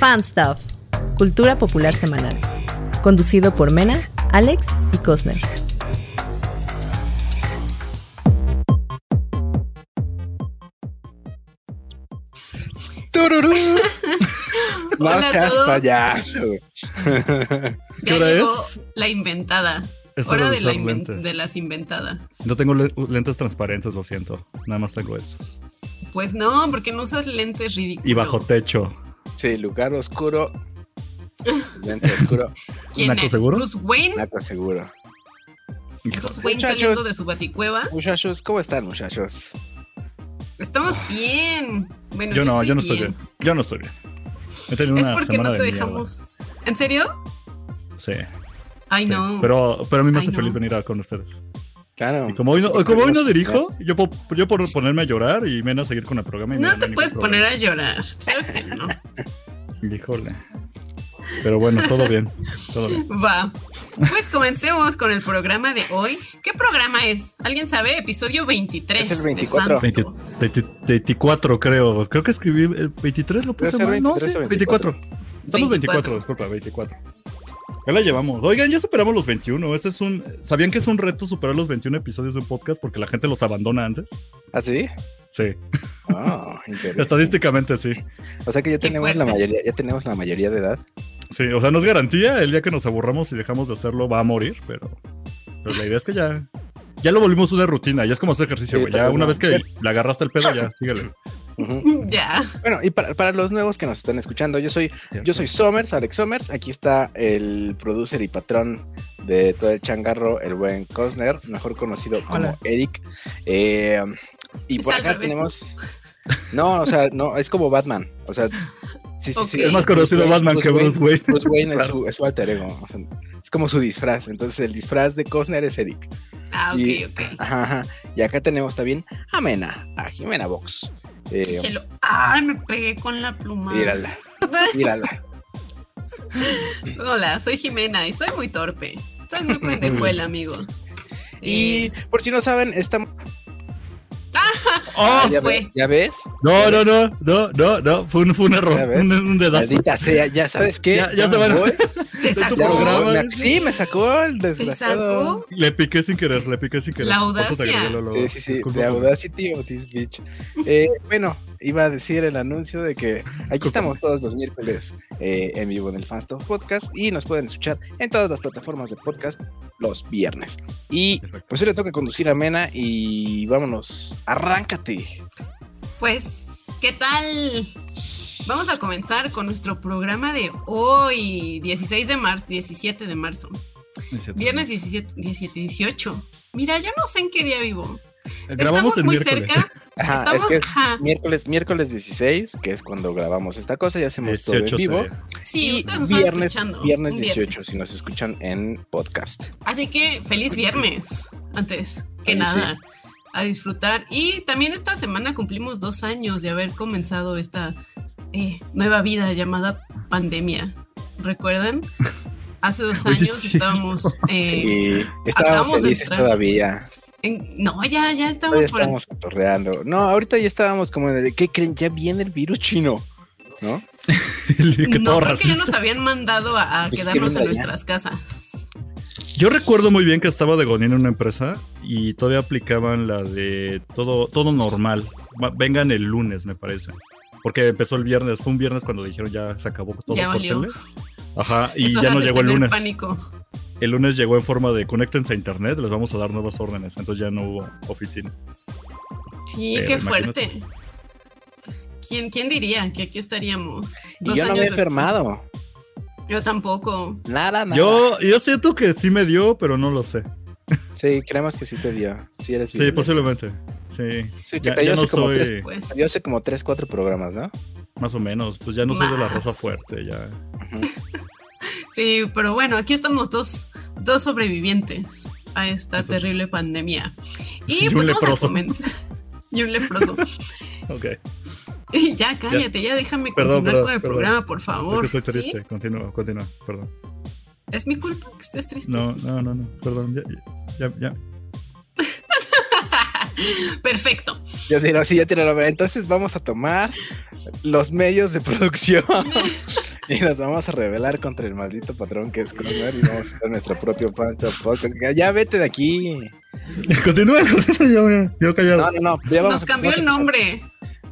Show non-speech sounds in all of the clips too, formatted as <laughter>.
Fan Stuff, Cultura Popular Semanal. Conducido por Mena, Alex y Cosner. ¡Tururú! <laughs> no Hola seas payaso. <laughs> Ya hora llegó es? la inventada. Es hora de de, la usar inven- lentes. de las inventadas. No tengo le- lentes transparentes, lo siento. Nada más tengo estos. Pues no, porque no usas lentes ridículos. Y bajo techo. Sí, lugar oscuro. <laughs> Lente oscuro. ¿Quién ¿Naco es? seguro? Bruce Wayne. Naco seguro. Bruce Wayne Muchachos. saliendo de su baticueva. Muchachos, ¿cómo están, muchachos? Estamos bien. Bueno, Yo no, estoy yo no estoy bien. Yo no estoy bien. He tenido Es una porque semana no te de mierda. dejamos. ¿En serio? Sí. Ay, sí. no. Pero, pero a mí me Ay, hace no. feliz venir a con ustedes. Claro. Y como hoy no, como hoy no dirijo, yo, po- yo por ponerme a llorar y menos seguir con el programa. no hay te puedes poner problema. a llorar. Claro que no. <laughs> Híjole. Pero bueno, todo bien. Todo bien. Va. Pues comencemos con el programa de hoy. ¿Qué programa es? ¿Alguien sabe? Episodio 23. Es el de 24. Fans 20 Talk. 20 24, creo. Creo que escribí el 23, lo puse mal. No, 23 sí, o 24. Estamos 24, 24. disculpa, 24. Ya la llevamos. Oigan, ya superamos los 21. Este es un. ¿Sabían que es un reto superar los 21 episodios de un podcast porque la gente los abandona antes? ¿Ah, sí? Sí. Interesante. Estadísticamente sí. O sea que ya Qué tenemos la mayoría, ya tenemos la mayoría de edad. Sí, o sea, no es garantía. El día que nos aburramos y dejamos de hacerlo va a morir, pero. Pero la idea es que ya. Ya lo volvimos una rutina. Ya es como hacer ejercicio, Sí, güey. Ya una no. vez que le agarraste el pedo, ya síguele. <laughs> Ya. Bueno, y para, para los nuevos que nos están escuchando, yo soy, yo soy Somers, Alex Somers. Aquí está el producer y patrón de todo el changarro, el buen Cosner, mejor conocido como Hola. Eric. Eh, y por acá tenemos. No, o sea, no, es como Batman. O sea, sí, sí, sí. Ok. Es más conocido Batman que Bruce Wayne. Bruce Wayne es, su, es su alter ego. o sea, es como su disfraz. Entonces, el disfraz de Cosner es Eric. Ah, ok, Y- ok. Ajá, ajá. Y acá tenemos también a Mena, a Jimena Box. Eh. Ay, me pegué con la pluma. mírala, <laughs> mírala. Hola, soy Jimena y soy muy torpe. Soy muy pendejuela, <laughs> amigos. Y Eh, por si no saben, estamos. ¡Oh! ¿ya, fue. ve- ¿Ya ves? No, no, no, no, no, no. Fue un, fue un error. Un, un dedazo. Maldita sea, ya <laughs> sabes qué. Ya- ya se van. voy, <laughs> te tu sacó. programa, Me-. Sí, me sacó el Te desgraciado. sacó. Le piqué sin querer, le piqué sin querer. La audacia. agregué. Sí, sí, sí. Disculpa, De. Audacity of this bitch. Eh, <laughs> bueno, iba a decir el anuncio de que aquí estamos todos los miércoles eh, en vivo en el Fanstuff Podcast y nos pueden escuchar en todas las plataformas de podcast los viernes. Y pues hoy le toca conducir a Mena y vámonos, arráncate. Pues, ¿qué tal? Vamos a comenzar con nuestro programa de hoy, 16 de marzo, 17 de marzo. Viernes 17, 17, 18. Mira, yo no sé en qué día vivo. Grabamos Estamos el muy miércoles. cerca. Ajá, Estamos, es que es ajá. miércoles, miércoles 16, que es cuando grabamos esta cosa y hacemos todo en 18 vivo. sería. Sí, y ustedes nos están viernes, escuchando. viernes un 18, viernes. si nos escuchan en podcast. Así que feliz viernes, antes que nada, a disfrutar. Y también esta semana cumplimos dos años de haber comenzado esta eh, nueva vida llamada pandemia. ¿Recuerdan? Hace dos <laughs> Pues años sí. estábamos... eh, Sí, estábamos felices todavía. En- no, ya, ya estamos Todavía por... estábamos cotorreando. No, ahorita ya estábamos como de, ¿qué creen? Ya viene el virus chino, ¿no? <laughs> que no, todo creo que ya nos habían mandado a, a Pues es que quedarnos en ya. nuestras casas. Yo recuerdo muy bien que estaba de Godín en una empresa y todavía aplicaban la de todo, todo normal. Vengan el lunes, me parece. Porque empezó el viernes, fue un viernes cuando dijeron ya se acabó todo, Ya. Ajá, y Eso ya de llegó el lunes. pánico. El lunes llegó en forma de conéctense a internet, les vamos a dar nuevas órdenes. Entonces ya no hubo oficina. Sí, Pero qué imagínate. fuerte. ¿Quién, ¿Quién diría que aquí estaríamos? Y dos yo no me he enfermado. Yo tampoco. Nada, nada. Yo, yo siento que sí me dio, pero no lo sé. Sí, creemos que sí te dio. Sí, eres Sí, posiblemente. Sí. Sí, que Ya, te dio no como soy tres- Pues Yo hace como 3, 4 programas, ¿no? más o menos. Pues ya no soy de la raza fuerte. Ya. Ujú. Sí, pero bueno, aquí estamos dos, dos sobrevivientes a esta Eso sí. terrible pandemia. Y, Y pues vamos leproso. a comenzar. <laughs> Y un leproso. Ok. Y ya, cállate, ya, déjame Perdón, continuar perdón, con el perdón. programa, por Es favor. que estoy ¿Sí? triste. Continúa, continúa. Perdón. ¿Es mi culpa que estés triste? No, no, no, no. Perdón. Ya, ya, ya. <laughs> Perfecto. Yo digo, sí, ya tiene la verdad. Entonces vamos a tomar los medios de producción <laughs> <laughs> y nos vamos a rebelar contra el maldito patrón que es Conor y vamos a hacer nuestro propio Phantom Podcast. Ya vete de aquí. <laughs> Continúa, continúa, yo, callado. No, no, no. Ya vamos Nos cambió el nombre.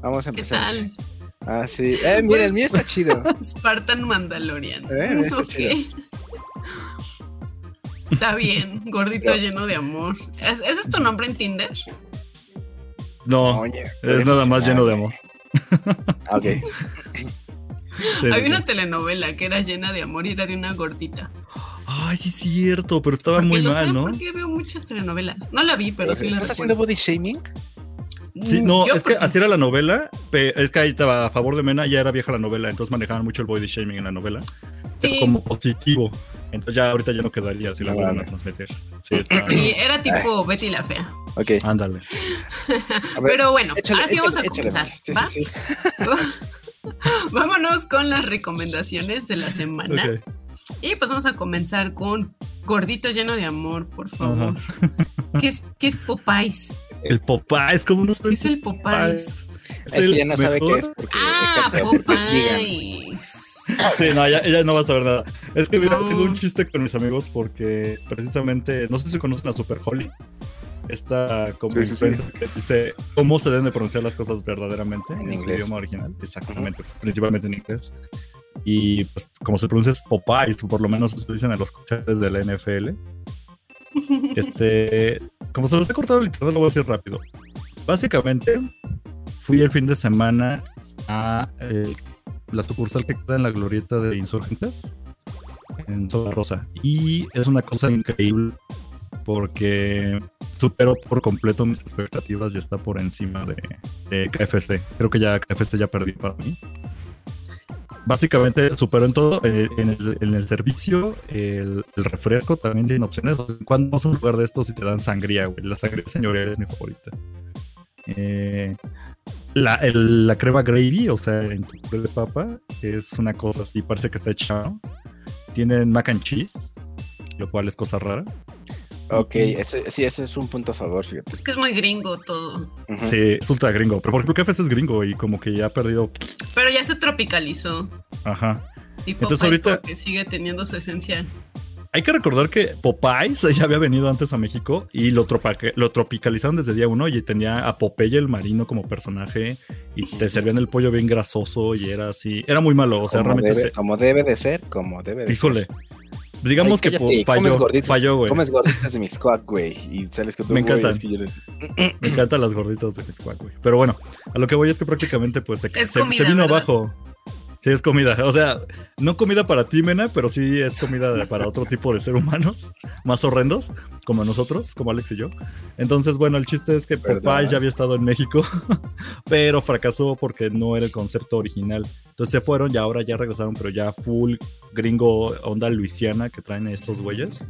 Vamos a ¿Qué empezar. tal? Ah, sí. Eh, mira, el mío está <laughs> chido. Spartan Mandalorian. Eh, está Ok. chido. Está bien, gordito lleno de amor. ¿Es- ¿Ese es tu nombre en Tinder? No, Oye, es nada más lleno de amor. Ah, Ok. Sí, Había sí. una telenovela que era llena de amor y era de una gordita. Ay, sí, es cierto, pero estaba Porque muy lo mal, sé, ¿no? porque veo muchas telenovelas. No la vi, pero sí la ¿Estás haciendo body shaming? Sí, no, Yo es que así era la novela, es que ahí estaba a favor de Mena, ya era vieja la novela, entonces manejaban mucho el body shaming en la novela, pero Sí. como positivo. Entonces ya ahorita ya no quedaría si la No vuelven a transmitir. Sí, está. Sí, era tipo Betty la Fea. Ok. Ándale. Pero bueno, échale, ahora sí vamos a échale, comenzar. Sí, ¿va? <laughs> <laughs> Vámonos con las recomendaciones de la semana. Y pues vamos a comenzar con Gordito lleno de amor, por favor. <laughs> ¿Qué es, qué es Popeyes? El Popeyes, ¿cómo no ¿Qué es el Popeyes? Es que ya no sabe qué es porque, Ah, es vegan. Popeyes. Sí, no, ya, ya no va a saber nada. Es que mira, No. tengo un chiste con mis amigos porque precisamente, no sé si conocen a Super Holly. Esta como Sí, sí, sí. que dice cómo se deben de pronunciar las cosas verdaderamente En en, su idioma original. Exactamente, principalmente en inglés. Y pues como se pronuncia es Popeyes, por lo menos eso dicen a los coaches de la NFL. <laughs> Este, como se los he cortado el internet, lo voy a decir rápido. Básicamente, fui el fin de semana a eh, la sucursal que queda en la glorieta de Insurgentes, en Zona Rosa. Y es una cosa increíble porque superó por completo mis expectativas y está por encima de, KFC. Creo que ya KFC ya perdió para mí. Básicamente superó en todo, eh, en, el, servicio, el, refresco también tiene opciones. Cuando vas a un lugar de estos y te dan sangría. La sangría señorial es mi favorita. Eh, la, el- la crema gravy, o sea, en tu puré de papa, es una cosa así, parece que está hecha. Tienen mac and cheese, lo cual es cosa rara. Ok, eso, sí, eso es un punto a favor, fíjate. Es que es muy gringo todo. Sí, es ultra gringo, pero porque KFC es gringo y como que ya ha perdido. Pero ya se tropicalizó. Ajá. Y Entonces, Popeyes ahorita- como que sigue teniendo su esencia. Hay que recordar que Popeyes <laughs> ya había venido antes a México y lo, tropa- lo tropicalizaron desde día uno y tenía a Popeye el marino como personaje y te servían el pollo bien grasoso y era así. Era muy malo, o sea, como, realmente debe, se- como debe de ser, como debe de Híjole. ser. Digamos Ay, que cállate, comes falló, gorditas, falló, güey. Comes gorditas de Mixcoac, güey, y sales con tu Me encantan. es que yo les- Me encantan las gorditas de Squack, güey. Pero bueno, a lo que voy es que prácticamente pues se, Es se- comida, se vino ¿verdad? abajo. Sí, es comida. O sea, no comida para ti, Mena, pero sí es comida de- para otro tipo de seres humanos más horrendos, como nosotros, como Alex y yo. Entonces, bueno, el chiste es que Perdón. Popeye ya había estado en México, <laughs> pero fracasó porque no era el concepto original. Entonces se fueron y ahora ya regresaron, pero ya full gringo, onda Luisiana que traen estos güeyes.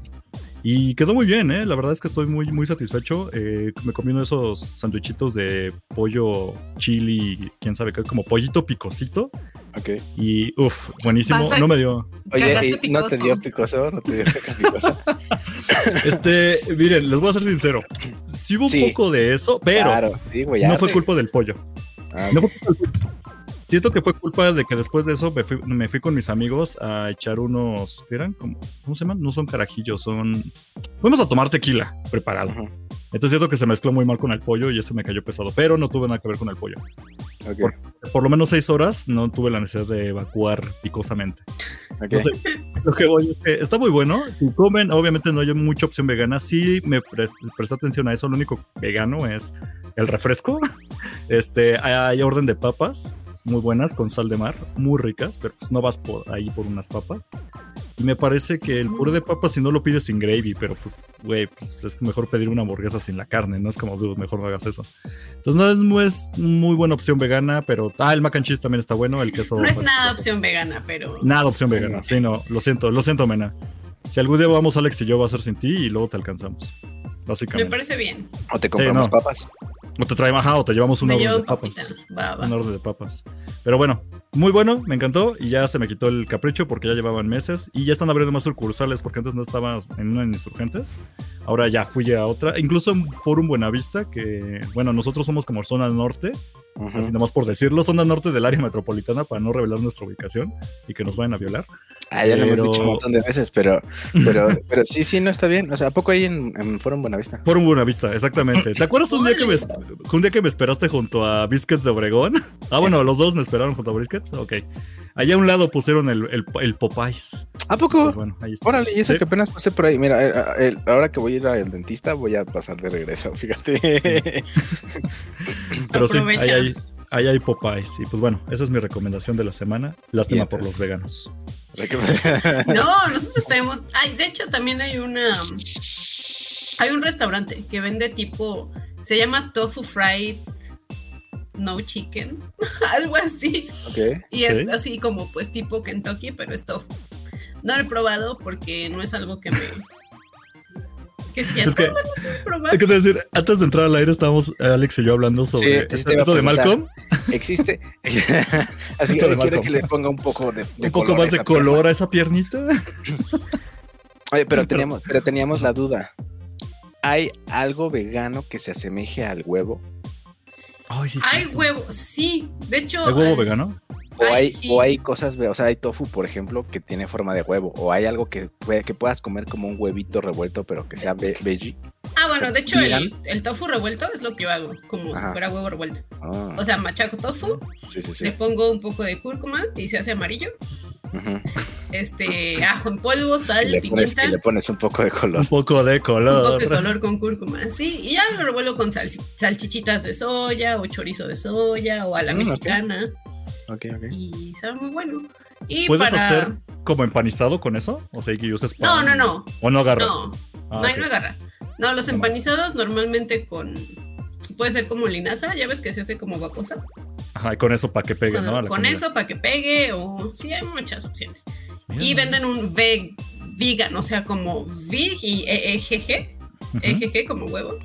Y quedó muy bien, ¿eh? La verdad es que estoy muy, muy satisfecho. Eh, me comí uno de esos sandwichitos de pollo, chili, quién sabe qué, como pollito picosito. Ok. Y uff, buenísimo. A- No me dio. Oye, ¿y ¿no te picoso. dio picoso? ¿No te dio <laughs> caca picosa? Este, miren, les voy a ser sincero. Sí hubo un poco de eso, pero Claro, sí, güey, no arde. fue culpa del pollo. Ah, No fue culpa del pollo. Siento que fue culpa de que después de eso me fui, me fui con mis amigos a echar unos. ¿Qué eran? ¿Cómo, ¿Cómo se llaman? No son carajillos, son. Fuimos a tomar tequila preparado. Ujú. Entonces siento que se mezcló muy mal con el pollo y eso me cayó pesado, pero no tuve nada que ver con el pollo. Por- Por lo menos seis horas no tuve la necesidad de evacuar picosamente. ok. Entonces, lo que voy es que está muy bueno. Si comen, obviamente no hay mucha opción vegana. Sí me pres- presté atención a eso. Lo único vegano es el refresco. <laughs> Este, hay orden de papas muy buenas con sal de mar, muy ricas, pero pues no vas por ahí por unas papas. Y me parece que el puré de papas si no lo pides sin gravy, pero pues, güey, pues es mejor pedir una hamburguesa sin la carne, no es como, dude, mejor no hagas eso. Entonces no es, no es muy buena opción vegana, pero, ah, el mac and cheese también está bueno, el queso. No es nada opción vegana, pero. Nada opción vegana. Sí, no, lo siento, lo siento, Mena. Si algún día vamos, Alex y yo, va a ser sin ti y luego te alcanzamos. Me parece bien. O te compramos no. papas. O te traemos, ajá, o te llevamos una orden de papas. papitas. Va, va. Un orden de papas. Pero bueno, muy bueno, me encantó y ya se me quitó el capricho porque ya llevaban meses y ya están abriendo más sucursales porque antes no estaba en una en Insurgentes. Ahora ya fui a otra, incluso en Forum Buenavista, que bueno, nosotros somos como zona norte así nomás por decirlo, zona norte del área metropolitana para no revelar nuestra ubicación y que nos vayan a violar. Ah, ya lo hemos dicho un montón de veces, pero, <laughs> pero, pero sí, sí, no está bien. O sea, ¿a poco ahí en, en Forum Buenavista? Forum Buenavista, exactamente. ¿Te acuerdas un día, que me, un día que me esperaste junto a Biscuits de Obregón? Ah, bueno, los dos me esperaron junto a Biscuits. Ok. Allá a un lado pusieron el, el, el Popeyes. ¿A poco? Pues bueno, ahí está. Órale, y eso que apenas pasé por ahí. Mira, eh, eh, ahora que voy a ir al dentista, voy a pasar de regreso, <laughs> fíjate. Pero sí, ahí hay, ahí hay Popeyes. Y pues bueno, esa es mi recomendación de la semana. Lástima por los veganos. <laughs> No, nosotros tenemos. Ay, de hecho, también hay una. Hay un restaurante que vende tipo. Se llama Tofu Fried No Chicken. <laughs> algo así. Y es así como, pues, tipo Kentucky, pero es tofu. No lo he probado porque no es algo que me que siento, es que, te decir, antes de entrar al aire estábamos Alex y yo hablando sobre eso, de Malcolm. Existe. <laughs> <laughs> Así que quiero que le ponga un poco de, un poco más de color a esa piernita. Oye, pero teníamos, pero teníamos la duda. ¿Hay algo vegano que se asemeje al huevo? Hay huevo, sí. De hecho. ¿Hay huevo vegano? O hay, o hay cosas, o sea, hay tofu, por ejemplo, que tiene forma de huevo. O hay algo que, que puedas comer como un huevito revuelto, pero que sea veggie. Ah, bueno, de hecho, el, tofu revuelto es lo que yo hago, como si fuera huevo revuelto. Ah. O sea, machaco tofu, le pongo un poco de cúrcuma y se hace amarillo. Este, ajo en polvo, sal, le pimienta. y le pones un poco de color. Un poco de color. Un poco de color con cúrcuma, sí. Y ya lo revuelvo con salchichitas de soya o chorizo de soya o a la mm, mexicana. Y sabe muy bueno. Y ¿Puedes hacer como empanizado con eso? O sea, que uses pan. No, no, no. ¿O no agarra? No, ah, no, no agarra. No, los empanizados normalmente con. Puede ser como linaza, ya ves que se hace como vaposa. Ajá, y con eso para que pegue, ¿no? Con eso para que pegue, o sí, hay muchas opciones. Y venden un veg, vegan, o sea, como vig y EGG, EGG como huevo,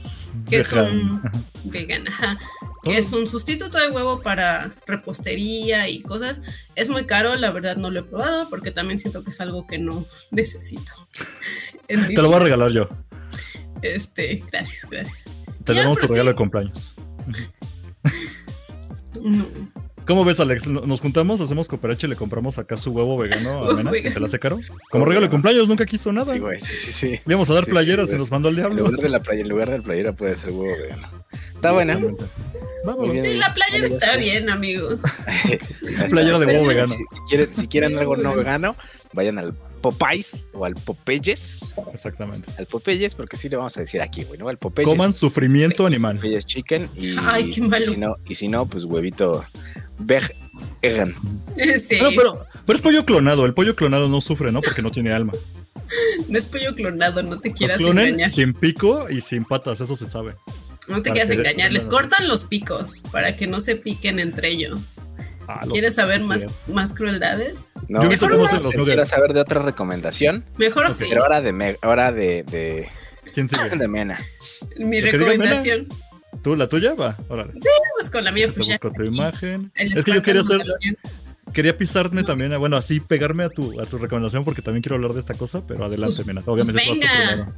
que es un vegan, ajá, que es un sustituto de huevo para repostería y cosas. Es muy caro, la verdad no lo he probado porque también siento que es algo que no necesito. <laughs> Te lo voy a regalar yo. Este, gracias, gracias. Te damos tu regalo de cumpleaños. ¿Cómo ves, Alex? ¿Nos juntamos, hacemos cooperache y le compramos acá su huevo vegano a Mena, que se la hace caro? Como regalo de cumpleaños, nunca quiso nada. Sí, güey, sí, sí, sí. Íbamos a dar playeras y nos mandó al diablo. En lugar, de la playera, en lugar de la playera puede ser huevo vegano. Está buena. Vamos. Sí, la playera está bien, amigo. <laughs> playera de huevo vegano. Si, quieren, si quieren algo no vegano, vayan al Popeyes o al Popeyes. Exactamente. Al Popeyes, porque sí le vamos a decir aquí, güey, ¿no? Al Popeyes. Coman sufrimiento animal. Popeyes chicken y, <laughs> Ay, qué malo. y si no, y si no, pues huevito vegan. Sí. pero, pero es pollo clonado. El pollo clonado no sufre, ¿no? Porque no tiene alma. No es pollo clonado, no te quieras Los engañar. Sin pico y sin patas, eso se sabe. No te quieras engañar, les cortan los picos para que no se piquen entre ellos. Ah, ¿Quieres saber más, más crueldades? No, Yo mejor no. ¿Quieres saber de otra recomendación? Mejor sí. Pero ahora de, ahora de, de... ¿Quién sigue? <laughs> De Mena. Mi recomendación. ¿Tú, la tuya? Va, órale. Sí, pues con la mía. Pues busco tu imagen. es que yo quería hacer... Quería pisarme también, bueno, así pegarme a tu, a tu recomendación porque también quiero hablar de esta cosa, pero adelante, pues, Mena. Obviamente. Pues venga,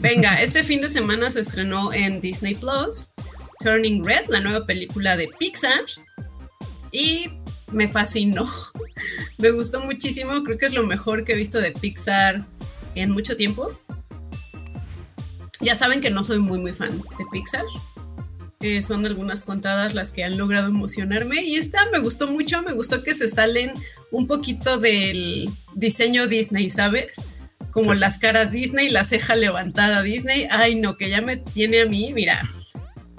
venga, este fin de semana se estrenó en Disney Plus Turning Red, la nueva película de Pixar y me fascinó. <laughs> me gustó muchísimo, creo que es lo mejor que he visto de Pixar en mucho tiempo. Ya saben que no soy muy muy fan de Pixar. Eh, son algunas contadas las que han logrado emocionarme y esta me gustó mucho, me gustó que se salen un poquito del diseño Disney, ¿sabes? Como las caras Disney, la ceja levantada Disney. Ay, no, que ya me tiene a mí, mira,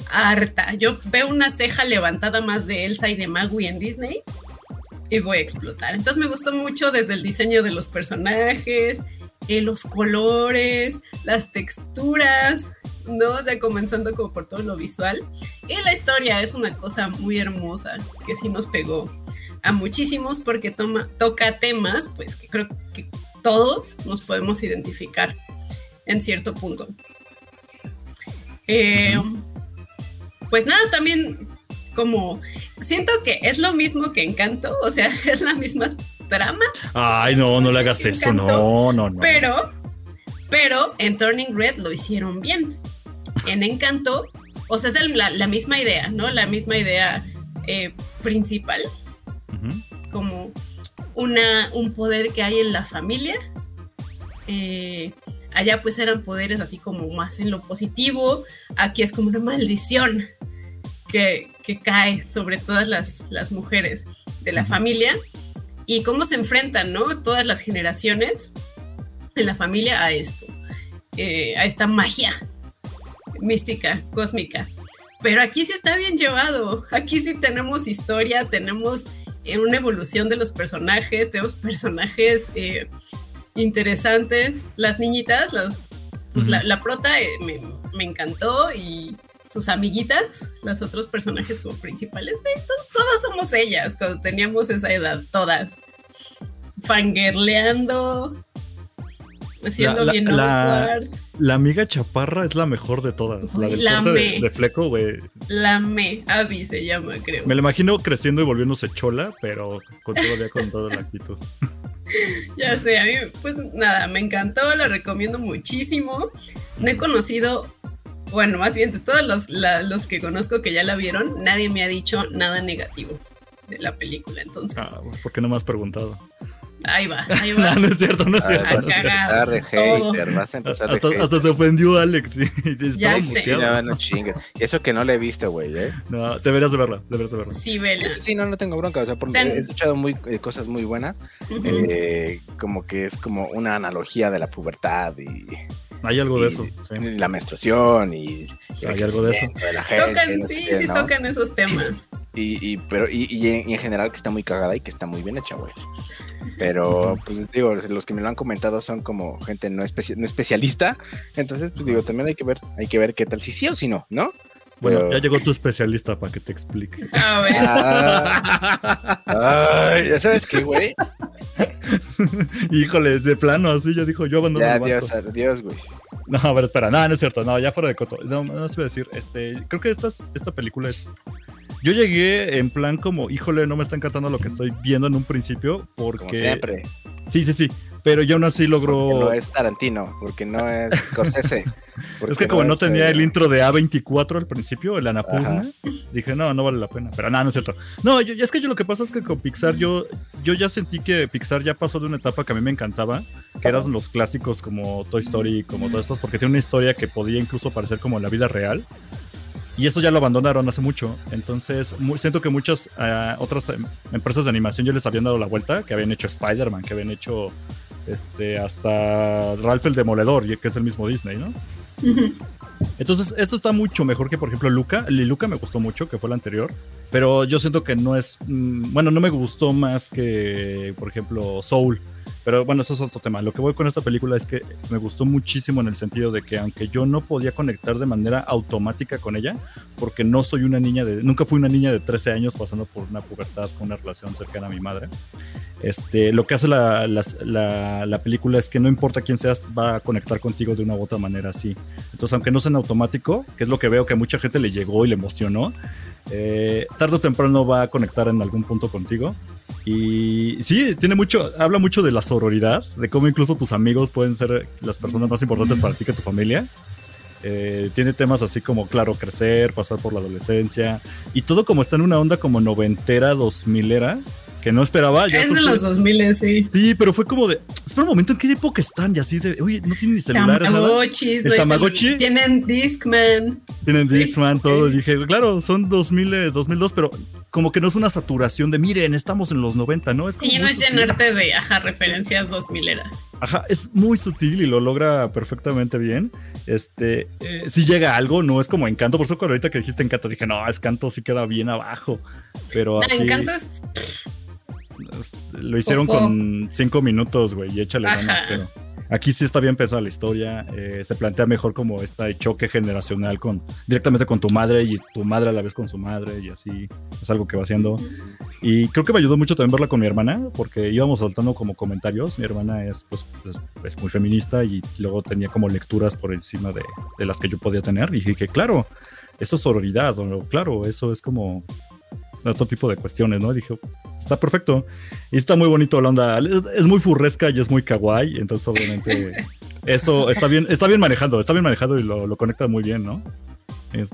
harta. Yo veo una ceja levantada más de Elsa y de Magui en Disney y voy a explotar. Entonces me gustó mucho desde el diseño de los personajes, eh, los colores, las texturas, ¿no? O sea, comenzando como por todo lo visual. Y la historia es una cosa muy hermosa que sí nos pegó a muchísimos porque toca temas, pues que creo que todos nos podemos identificar en cierto punto. Eh, pues nada, también como siento que es lo mismo que Encanto, o sea, <laughs> es la misma trama. Ay, no, no le hagas eso, no, no, no. Pero, pero en Turning Red lo hicieron bien. En Encanto, o sea, es la, misma idea, ¿no? La misma idea eh, principal, como una, un poder que hay en la familia. Eh, allá pues eran poderes así como más en lo positivo, aquí es como una maldición que, cae sobre todas las, las, mujeres de la familia y cómo se enfrentan, ¿no? Todas las generaciones en la familia a esto, eh, a esta magia mística, cósmica. Pero aquí sí está bien llevado, aquí sí tenemos historia, tenemos eh, una evolución de los personajes, tenemos personajes eh, interesantes. Las niñitas, pues la, prota me, me, encantó y sus amiguitas, los otros personajes como principales, todas somos ellas cuando teníamos esa edad, todas. Fangirleando, haciendo bien la, la, amiga chaparra es la mejor de todas. la del la de, fleco, güey. La me, Abby se llama, creo. Me la imagino creciendo y volviéndose chola, pero con todavía con toda la actitud. <laughs> ya sé, a mí, pues nada, me encantó, la recomiendo muchísimo. No he conocido bueno, más bien de todos los, los, que conozco que ya la vieron, nadie me ha dicho nada negativo de la película, entonces. Ah, ¿por qué no me has preguntado? Ahí va, <laughs> ahí va. no, no es cierto, no es cierto. vas a empezar de hater, vas a empezar hasta, de hater. Hasta se ofendió Alex. <laughs> ya. No. Y eso que no le he visto, güey, ¿eh? No, deberías de verla, deberías de verla. Sí, vela. sí, no, no tengo bronca. O sea, porque he escuchado muy, eh, cosas muy buenas. eh, como que es como una analogía de la pubertad y hay algo de eso. La menstruación y. Hay algo de eso. tocan, sí, sí tocan esos temas. Y, pero, y, en, general que está muy cagada y que está muy bien hecha, güey. Pero, pues digo, los que me lo han comentado son como gente no, especialista. Entonces, pues digo, también hay que ver, hay que ver qué tal, si sí o si no, ¿no? Bueno, ya llegó tu especialista para que te explique. <laughs> A ver. Ah, ay, ya sabes qué, güey. <laughs> Híjole, de plano, así ya dijo, yo abandono ya, el Adiós, adiós, güey. No, a ver, espera, no, no es cierto, no, ya fuera de coto. No, no se iba a decir, este, creo que esta, esta película es... Yo llegué en plan como, híjole, no me está encantando lo que estoy viendo en un principio, porque... Como siempre. Sí, sí, sí, pero yo aún así logró... no es Tarantino, porque no es <laughs> Scorsese. es que como no, tenía el intro de A24 al principio, el Anapurna, dije, no, no vale la pena. Pero nada, no es cierto. No, yo, es que yo lo que pasa es que con Pixar yo, yo ya sentí que Pixar ya pasó de una etapa que a mí me encantaba, que eran los clásicos como Toy Story, como todos estos, porque tiene una historia que podía incluso parecer como la vida real. Y eso ya lo abandonaron hace mucho. Entonces, siento que muchas eh, otras em, empresas de animación ya les habían dado la vuelta, que habían hecho Spider-Man, que habían hecho este, hasta Ralph el Demoledor, que es el mismo Disney, ¿no? Entonces, esto está mucho mejor que, por ejemplo, Luca. Luca me gustó mucho, que fue el anterior. Pero yo siento que no es. Mm, bueno, no me gustó más que, por ejemplo, Soul. Pero bueno, eso es otro tema. Lo que voy con esta película es que me gustó muchísimo en el sentido de que aunque yo no podía conectar de manera automática con ella, porque no soy una niña de, nunca fui una niña de 13 años pasando por una pubertad con una relación cercana a mi madre, este, lo que hace la, la, película es que no importa quién seas, va a conectar contigo de una u otra manera así. Entonces, aunque no sea en automático, que es lo que veo que a mucha gente le llegó y le emocionó, eh, tarde o temprano va a conectar en algún punto contigo. Y sí, tiene mucho, habla mucho de la sororidad, de cómo incluso tus amigos pueden ser las personas más importantes para ti que tu familia. Eh, tiene temas así como, claro, crecer, pasar por la adolescencia y todo como está en una onda como noventera, dos milera, que no esperaba. Ya es de los 2000, sí. Sí, pero fue como de, espera un momento, ¿en qué época están? Y así de, oye, no tienen ni celulares. Tamagotchis. ¿El Tamagotchi? Tienen Discman. Tienen Discman, todo. Y dije, claro, son 2000, 2002, pero como que no es una saturación de, miren, estamos en los 90, ¿no? Es sí, no es llenarte de, ajá, referencias 2000 eras. Ajá, es muy sutil y lo logra perfectamente bien. Este, eh, si llega algo, no es como Encanto, por eso cuando ahorita que dijiste Encanto dije, no, Encanto sí queda bien abajo. Pero no, Encanto es lo hicieron con cinco minutos, güey, y échale ganas, pero aquí sí está bien pesada la historia. Eh, se plantea mejor como este choque generacional con directamente con tu madre y tu madre a la vez con su madre, y así es algo que va haciendo. Y creo que me ayudó mucho también verla con mi hermana, porque íbamos soltando como comentarios. Mi hermana es, pues, es, muy feminista y luego tenía como lecturas por encima de, de las que yo podía tener. Y dije, claro, eso es sororidad, o claro, eso es como otro tipo de cuestiones, ¿no? dije, está perfecto. Y está muy bonito la onda. Es, muy furresca y es muy kawaii. Entonces, obviamente, <laughs> eso está bien, está bien manejado, está bien manejado y lo, conecta muy bien, ¿no?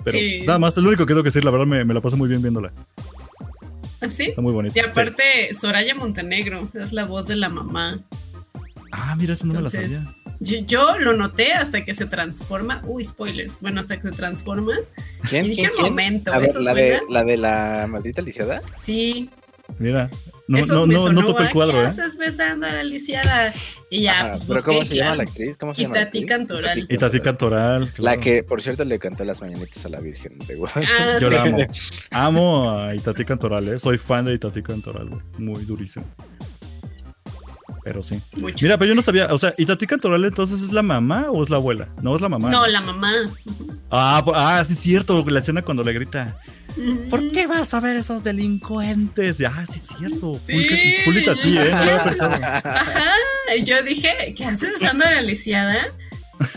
pero nada más, es lo único que tengo que decir, la verdad me, me la paso muy bien viéndola. ¿Así? Está muy bonito. Y aparte, Soraya Montenegro es la voz de la mamá. Ah, mira, eso no me la sabía. Yo, yo lo noté hasta que se transforma. Uy, spoilers. Bueno, hasta que se transforma. ¿Quién? Y dije, ¿Quién? momento, A ver, ¿eso la de, la de la maldita lisiada. Sí, Mira. No, eso no, no, no topo el cuadro, ¿qué ¿eh? haces besando a la lisiada? Y ya, Ajá, pues pero busqué, ¿cómo se llama la actriz? ¿Cómo se llama? actriz? Cantoral. Itatí Y Tati Cantoral. La que, por cierto, le cantó las mañanitas a la Virgen de Guadalupe. Ah, Yo sí. la amo. <laughs> Amo a Itati Cantoral, ¿eh? Soy fan de Itati Cantoral, güey. Muy durísimo. Pero sí. Mucho. Mira, pero yo no sabía, o sea, ¿Itati Cantoral entonces es la mamá o es la abuela? No, es la mamá. No, la mamá. Ah, po- ah, sí es cierto, la escena cuando le grita. ¿Por qué vas a ver esos delincuentes? Y, Ah, sí es cierto. Sí, ¿eh? No lo había pensado. Ajá. Y yo dije, ¿qué haces besando a la lisiada?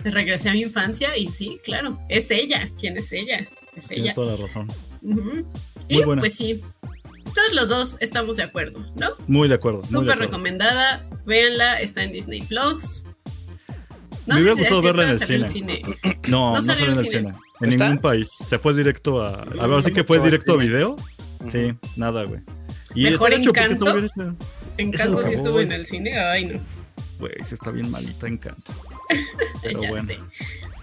Regresé a mi infancia y sí, claro, es ella. ¿Quién es ella? Es ella. Tienes toda la razón. Ujú. Y Muy buena. pues sí, todos los dos estamos de acuerdo, ¿no? Muy de acuerdo. muy Súper recomendada, véanla, está en Disney Plus. Me hubiera si- gustado si verla en el cine. cine. No, No no salió en el cine. cine. En ¿Está? ningún país. Se fue directo a. A ver, así que fue ¿Cómo directo a video. Sí, nada, güey. Y Mejor hecho Encanto. Encanto sí estuvo en el cine, ay no. Güey, sí está bien malita Encanto. <laughs> Pero ya bueno. sé.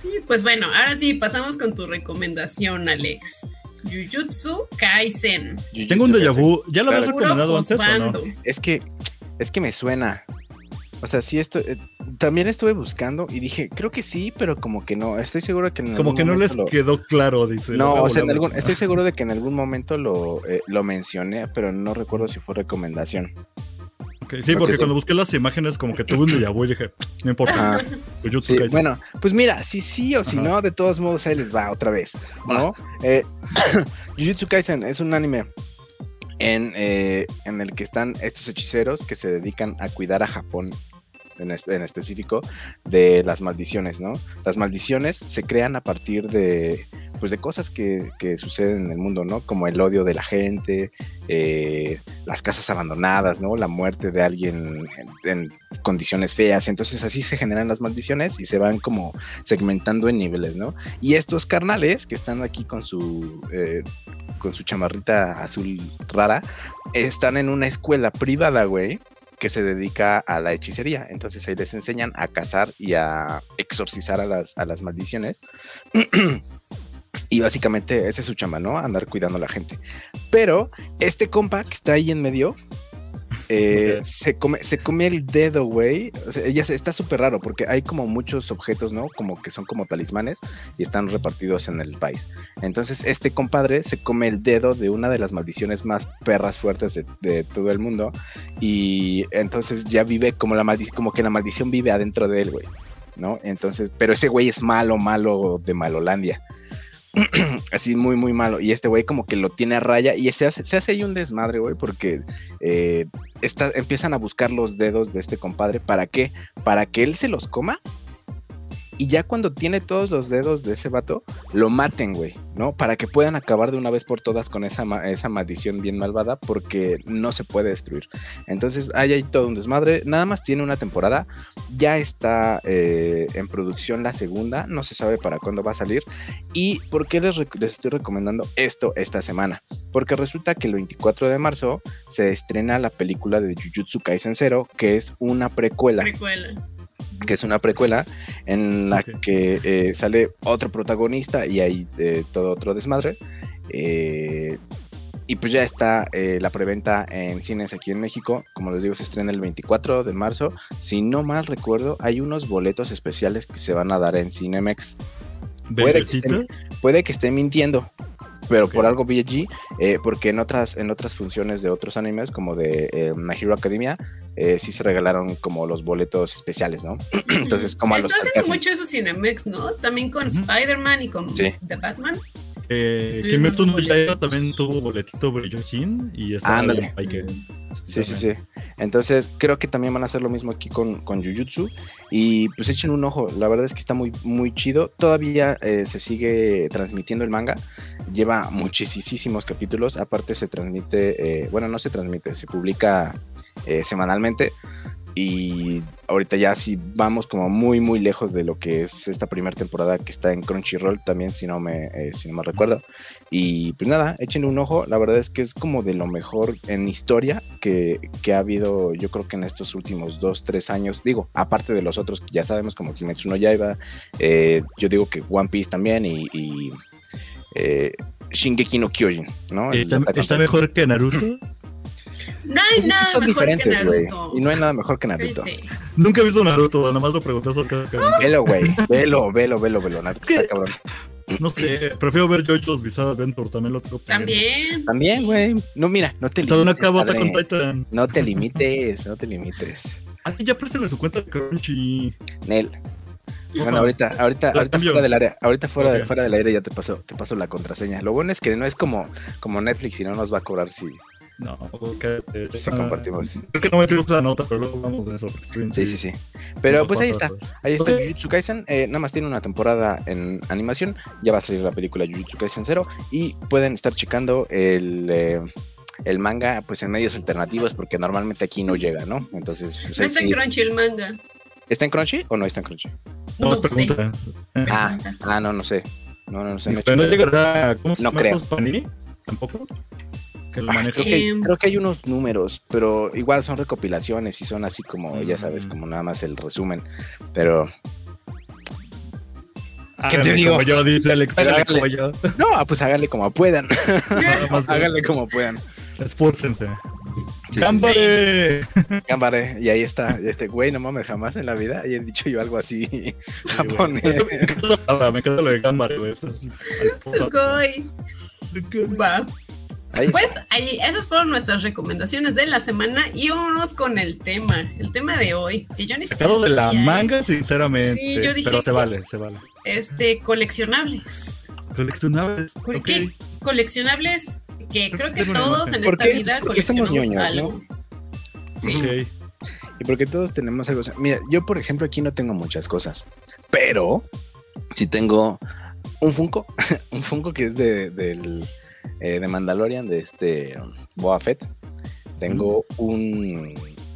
Y pues bueno, ahora sí, pasamos con tu recomendación, Alex. Jujutsu Kaisen. Jujutsu Tengo un déjà vu. ¿Ya lo habías recomendado antes o no? Es que, es que me suena. O sea, sí, esto, eh, también estuve buscando y dije, creo que sí, pero como que no. Estoy seguro que en Como algún que no les lo- quedó claro, dice. No, o sea, en algún, estoy seguro de que en algún momento lo, eh, lo mencioné, pero no recuerdo si fue recomendación. Sí, porque sí. cuando busqué las imágenes, como que tuve un déjà vu y dije, no importa. Sí, Kaisen. bueno, pues mira, si sí o si Ajá. no, de todos modos ahí les va otra vez, ¿no? Eh, <coughs> Jujutsu Kaisen es un anime en, eh, en el que están estos hechiceros que se dedican a cuidar a Japón. En, en específico de las maldiciones, ¿no? Las maldiciones se crean a partir de, pues, de cosas que, que suceden en el mundo, ¿no? Como el odio de la gente, eh, las casas abandonadas, ¿no? La muerte de alguien en, en condiciones feas. Entonces así se generan las maldiciones y se van como segmentando en niveles, ¿no? Y estos carnales que están aquí con su eh, con su chamarrita azul rara están en una escuela privada, güey, que se dedica a la hechicería. Entonces ahí les enseñan a cazar y a exorcizar a las, a las maldiciones. <clears throat> Y básicamente ese es su chamba, ¿no? Andar cuidando a la gente. Pero este compa que está ahí en medio, <laughs> eh, se, come, se come el dedo, güey. Se- está súper raro porque hay como muchos objetos, ¿no? Como que son como talismanes y están repartidos en el país. Entonces, este compadre se come el dedo de una de las maldiciones más perras fuertes de, de todo el mundo. Y entonces ya vive como la maldi- como que la maldición vive adentro de él, güey. ¿No? Entonces, pero ese güey es malo, malo de Malolandia. <clears throat> Así muy, muy malo. Y este güey como que lo tiene a raya y se hace, se hace ahí un desmadre, güey, porque eh, está- empiezan a buscar los dedos de este compadre. ¿Para qué? Para que él se los coma. Y ya cuando tiene todos los dedos de ese vato, lo maten, güey, ¿no? Para que puedan acabar de una vez por todas con esa, ma- esa maldición bien malvada, porque no se puede destruir. Entonces, hay ahí todo un desmadre. Nada más tiene una temporada. Ya está eh, en producción la segunda. No se sabe para cuándo va a salir. ¿Y por qué les estoy recomendando esto esta semana? Porque resulta que el 24 de marzo se estrena la película de Jujutsu Kaisen Zero, que es una precuela Precuela. Que es una precuela en la que eh, sale otro protagonista y hay eh, todo otro desmadre. Eh, y pues ya está la preventa en cines aquí en México. Como les digo, se estrena el 24 de marzo. Si no mal recuerdo, hay unos boletos especiales que se van a dar en Cinemex. puede que. Puede que esté mintiendo, pero por Ok. algo vi allí, eh, porque en otras, en otras funciones de otros animes, como de eh, My Hero Academia, eh, sí se regalaron como los boletos especiales, ¿no? <clears throat> Entonces, como a los Está haciendo mucho eso Cinemex, ¿no? También con Ujú. Spider-Man y con Sí. The Batman. Eh, Kimetsu no Yaiba también tuvo boletito brillosín y está Ándale. Sí, sí, sí. Entonces, creo que también van a hacer lo mismo aquí con, con Jujutsu. Y pues echen un ojo. La verdad es que está muy, muy chido. Todavía eh, se sigue transmitiendo el manga. Lleva muchísimos capítulos. Aparte, se transmite, eh, bueno, no se transmite, se publica eh, semanalmente. Y ahorita ya sí vamos como muy muy lejos de lo que es esta primera temporada que está en Crunchyroll también si no me eh, si no me recuerdo y pues nada echen un ojo la verdad es que es como de lo mejor en historia que, que ha habido yo creo que en estos últimos dos tres años digo aparte de los otros que ya sabemos como Kimetsu no Yaiba eh, yo digo que One Piece también y, y eh, Shingeki no Kyojin ¿no? El ¿Está, está mejor que Naruto? No hay Pues es nada son mejor que diferentes, güey. Naruto. Y no hay nada mejor que Naruto. Vete. Nunca he visto Naruto, nada más lo pregunté acerca de Velo, güey. <laughs> Velo, velo, velo, velo. Naruto está cabrón. No sé, prefiero ver JoJo's Bizarre Adventure, también lo tengo. También. También, güey. No, mira, no te limites. acabo Attack on padre. Titan. No te limites, no te limites. Ah, ya préstale su cuenta de Crunchy. Nel. Bueno, ahorita, ahorita, ahorita fuera del área, ahorita fuera, fuera del aire ya te paso, te paso la contraseña. Lo bueno es que no es como, como Netflix y no nos va a cobrar si, No, si Ah, compartimos. Creo que no metimos la nota, pero luego vamos de eso. Sí, sí, sí. Pero pues ahí está. Ahí está. Jujutsu Kaisen. eh, nada más tiene una temporada en animación. Ya va a salir la película Jujutsu Kaisen 0. Y pueden estar checando el, eh, el manga pues en medios alternativos porque normalmente aquí no llega, ¿no? Entonces, pues, No ahí está en sí. Crunchy el manga. ¿está en Crunchy o no está en Crunchy? No, No preguntas. Ah, ah, no, no sé. No, no, no sé. Pero no llegará. ¿Cómo se No llama Panini? ¿Tampoco? Que lo Ah, maneja. creo, que, Em. creo que hay unos números, pero igual son recopilaciones y son así como, ya sabes, como nada más el resumen. Pero ¿qué te digo? Como yo, dice Alex. Háganle como yo. no, pues háganle como puedan. <laughs> Háganle como puedan. Esfuércense. Sí, sí, ¡Cámbare! <laughs> Cámara, y ahí está, este güey, no mames, jamás en la vida haya dicho yo algo así <laughs> japonés. Me encanta lo de cámbare, güey. Sugoi. Va. Ahí. Pues ahí, esas fueron nuestras recomendaciones de la semana y vámonos con el tema, el tema de hoy, que yo ni siquiera Sacado de la ¿eh? manga, sinceramente. Sí, yo dije pero se vale, se vale. Este, coleccionables. Coleccionables. ¿Por qué? Coleccionables que creo que todos en ¿Por esta qué? vida Porque somos ñoños, algo. Sí. Ok. Y porque todos tenemos algo. Mira, yo, por ejemplo, aquí no tengo muchas cosas, pero sí tengo un Funko, <laughs> un Funko que es de, del, eh, de Mandalorian, de este Boa Fett. Tengo un,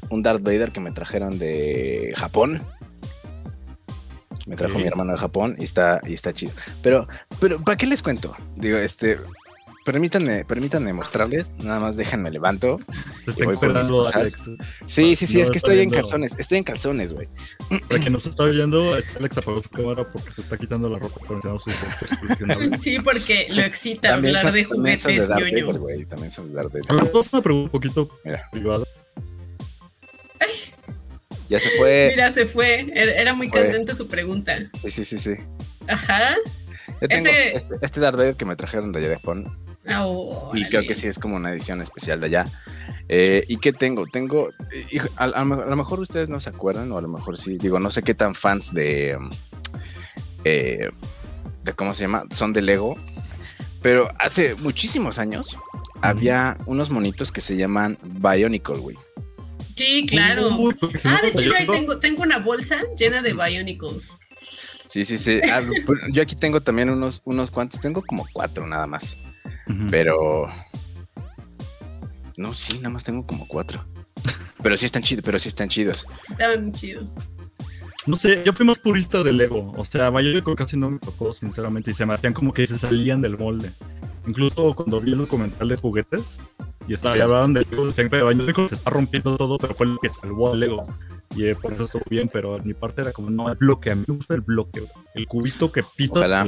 un Darth Vader que me trajeron de Japón. Me trajo mi hermano de Japón y está, y está chido. Pero, pero, ¿para qué les cuento? Digo, este. Permítanme, permítanme mostrarles, nada más déjenme levanto. Se está cosas. Alex. Sí, sí, sí, No, es que estoy en calzones, estoy en calzones, güey. Para quien nos está oyendo, este Alex apagó su cámara porque se está quitando la ropa por encima de sus. <laughs> <laughs> Sí, porque lo excita También hablar son- de también son de juguetes Darth güey, También son de Darth Vader. Una pregunta un poquito Mira, privada. ya se fue. Mira, se fue. Era era muy Fue. candente su pregunta. Sí, sí, sí, sí. Ajá. Yo tengo Ese- este, este Darth Vader que me trajeron de allá de Japón. Y creo que sí es como una edición especial de allá. Eh, ¿Y qué tengo? Tengo. a, a lo- a lo mejor ustedes no se acuerdan, o a lo mejor sí. Digo, no sé qué tan fans de. eh, de ¿Cómo se llama? Son de Lego. Pero hace muchísimos años había unos monitos que se llaman Bionicle, güey. Sí, claro. Ah, de hecho, yo ahí tengo, tengo una bolsa llena de Bionicles. Sí, sí, sí. Ah, <laughs> yo aquí tengo también unos, unos cuantos. Tengo como cuatro nada más. Pero. No, sí, nada más tengo como cuatro. Pero sí están chidos, pero sí están chidos. Estaban muy chidos. No sé, yo fui más purista del Lego. O sea, Bionicle casi no me tocó, sinceramente. Y se me hacían como que se salían del molde. Incluso cuando vi el documental de juguetes y estaba y hablaban del Lego, decían que Bionicle se está rompiendo todo, pero fue lo que salvó al Lego. Y eh, por eso estuvo bien, pero en mi parte era como, no, el bloque, a mí me gusta el bloque, el cubito que pisas. Ojalá.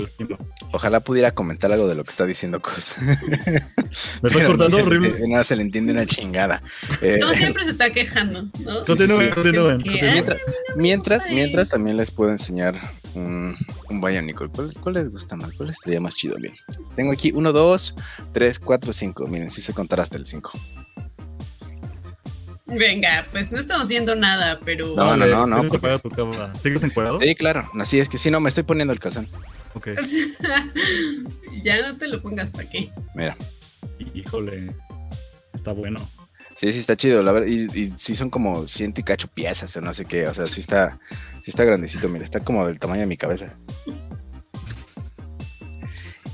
Ojalá pudiera comentar algo de lo que está diciendo Costa. <laughs> Me estoy Pero cortando ni se le- horrible. Nada se le entiende una chingada. <laughs> Eh, Como siempre se está quejando, ¿no? Sí, Continúen, sí. continúen. mientras, mientras, Ay. mientras también les puedo enseñar un, un Bionicle. ¿Cuál, ¿Cuál les gusta más? ¿Cuál estaría más chido? Bien. Tengo aquí 1, 2, 3, 4, 5. Miren, si se contar hasta el 5. Venga, pues no estamos viendo nada, pero. No, no, no, no, porque- tu cámara. ¿Sigues encuadrado? Sí, claro. Así es que sí, no, me estoy poniendo el calzón. Ok. <laughs> ya no te lo pongas para qué. Mira. Híjole. Está bueno. Sí, sí está chido, la verdad. Y, y sí son como ciento y cacho piezas o no sé qué. O sea, sí está, sí está grandecito, mira, está como del tamaño de mi cabeza.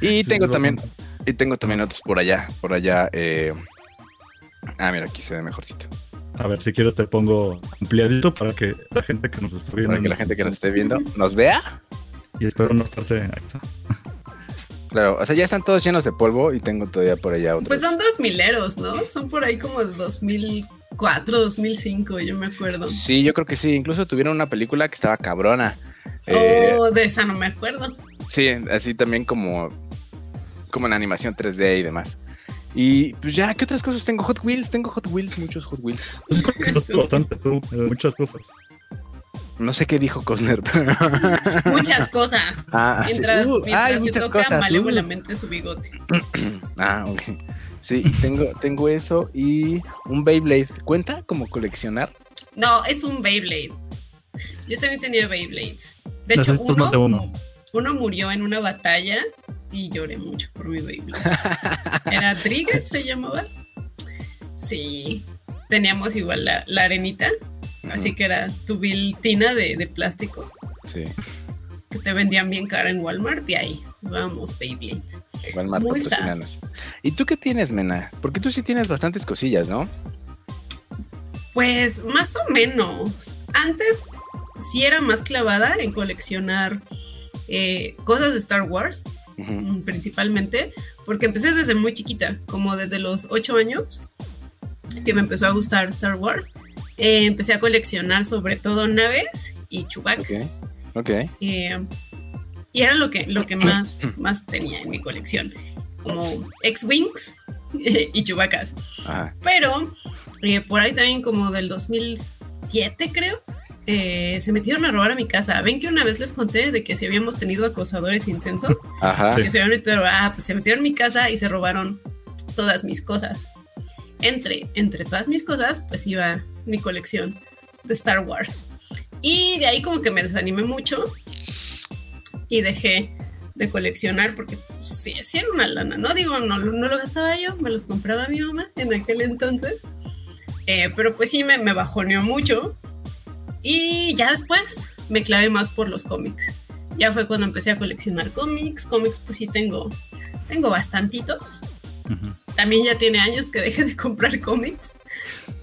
Y Sí, tengo también, y tengo también otros por allá, por allá. eh, Ah, mira, aquí se ve mejorcito. A ver, si quieres te pongo ampliadito para que la gente que nos esté viendo. Para que la gente que nos esté viendo nos vea. Y espero no estarte. Claro, o sea, ya están todos llenos de polvo y tengo todavía por allá otros. Pues son dos mileros, ¿no? Son por ahí como de 2004, 2005, yo me acuerdo. Sí, yo creo que sí. Incluso tuvieron una película que estaba cabrona. Oh, de esa no me acuerdo. Sí, así también como, como en animación 3D y demás. Y pues ya, ¿qué otras cosas tengo? Hot Wheels, tengo Hot Wheels, muchos Hot Wheels. bastante, muchas cosas. No sé qué dijo Cosner. <laughs> Muchas cosas. Ah, mientras, sí. Uh, mientras hay se muchas toca cosas. malévolamente su bigote. <clears throat> ah, ok. Sí, tengo, tengo eso y un Beyblade. ¿Cuenta como coleccionar? No, es un Beyblade. Yo también tenía Beyblades. De hecho, uno, más de uno. Uno murió en una batalla y lloré mucho por mi Beyblade. <laughs> Era Trigger, se llamaba. Sí, teníamos igual la, la arenita, así que era tu viltina de, de plástico Sí, que te vendían bien cara en Walmart y ahí jugábamos Beyblades. Walmart Muy sad. patrocínanos. ¿Y tú qué tienes, Mena? Porque tú sí tienes bastantes cosillas, ¿no? Pues más o menos. Antes sí era más clavada en coleccionar eh, cosas de Star Wars, Ujú. mm, principalmente, porque empecé desde muy chiquita, como desde los 8 años, que me empezó a gustar Star Wars. Eh, empecé a coleccionar sobre todo naves y chubacas. Ok. Eh, y era lo que, lo que más, <coughs> más tenía en mi colección, como X-Wings <laughs> y chubacas. Pero eh, por ahí también como del 2007 creo, eh, se metieron a robar a mi casa. Ven que una vez les conté de que si habíamos tenido acosadores intensos, Ajá. que se habían metido, ah, pues se metieron en mi casa y se robaron todas mis cosas. Entre, entre todas mis cosas, pues iba mi colección de Star Wars. Y de ahí como que me desanimé mucho y dejé de coleccionar porque pues, sí, sí era una lana, ¿no? Digo, no, no lo gastaba yo, me los compraba mi mamá en aquel entonces. Eh, pero pues sí me, me bajoneó mucho. Y ya después me clavé más por los cómics. Ya fue cuando empecé a coleccionar cómics. Cómics pues sí tengo, tengo bastantitos. Ujú. También ya tiene años que dejé de comprar cómics.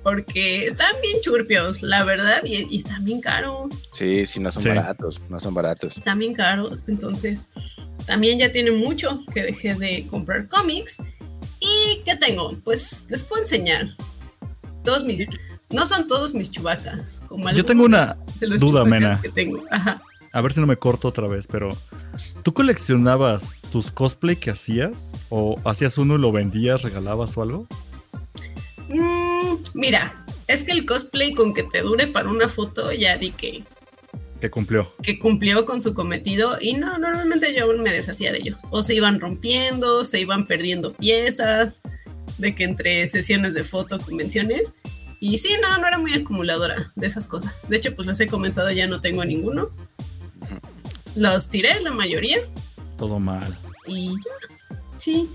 Porque están bien churpios, la verdad, y, y están bien caros. Sí, sí, no son Sí. baratos, no son baratos. Están bien caros. Entonces, también ya tiene mucho que dejé de comprar cómics. ¿Y qué tengo? Pues les puedo enseñar. Todos mis. No son todos mis chubacas. Como Yo tengo una duda, Mena. que tengo. Ajá. A ver si no me corto otra vez, pero ¿tú coleccionabas tus cosplay que hacías? ¿O hacías uno y lo vendías, regalabas o algo? Mm, mira, es que el cosplay con que te dure para una foto ya di que, Que cumplió. que cumplió con su cometido y no, normalmente yo me deshacía de ellos. O se iban rompiendo, se iban perdiendo piezas, de que entre sesiones de foto, convenciones. Y sí, no, no era muy acumuladora de esas cosas. De hecho, pues les he comentado, ya no tengo ninguno. Los tiré, la mayoría, Todo mal. y ya. Sí,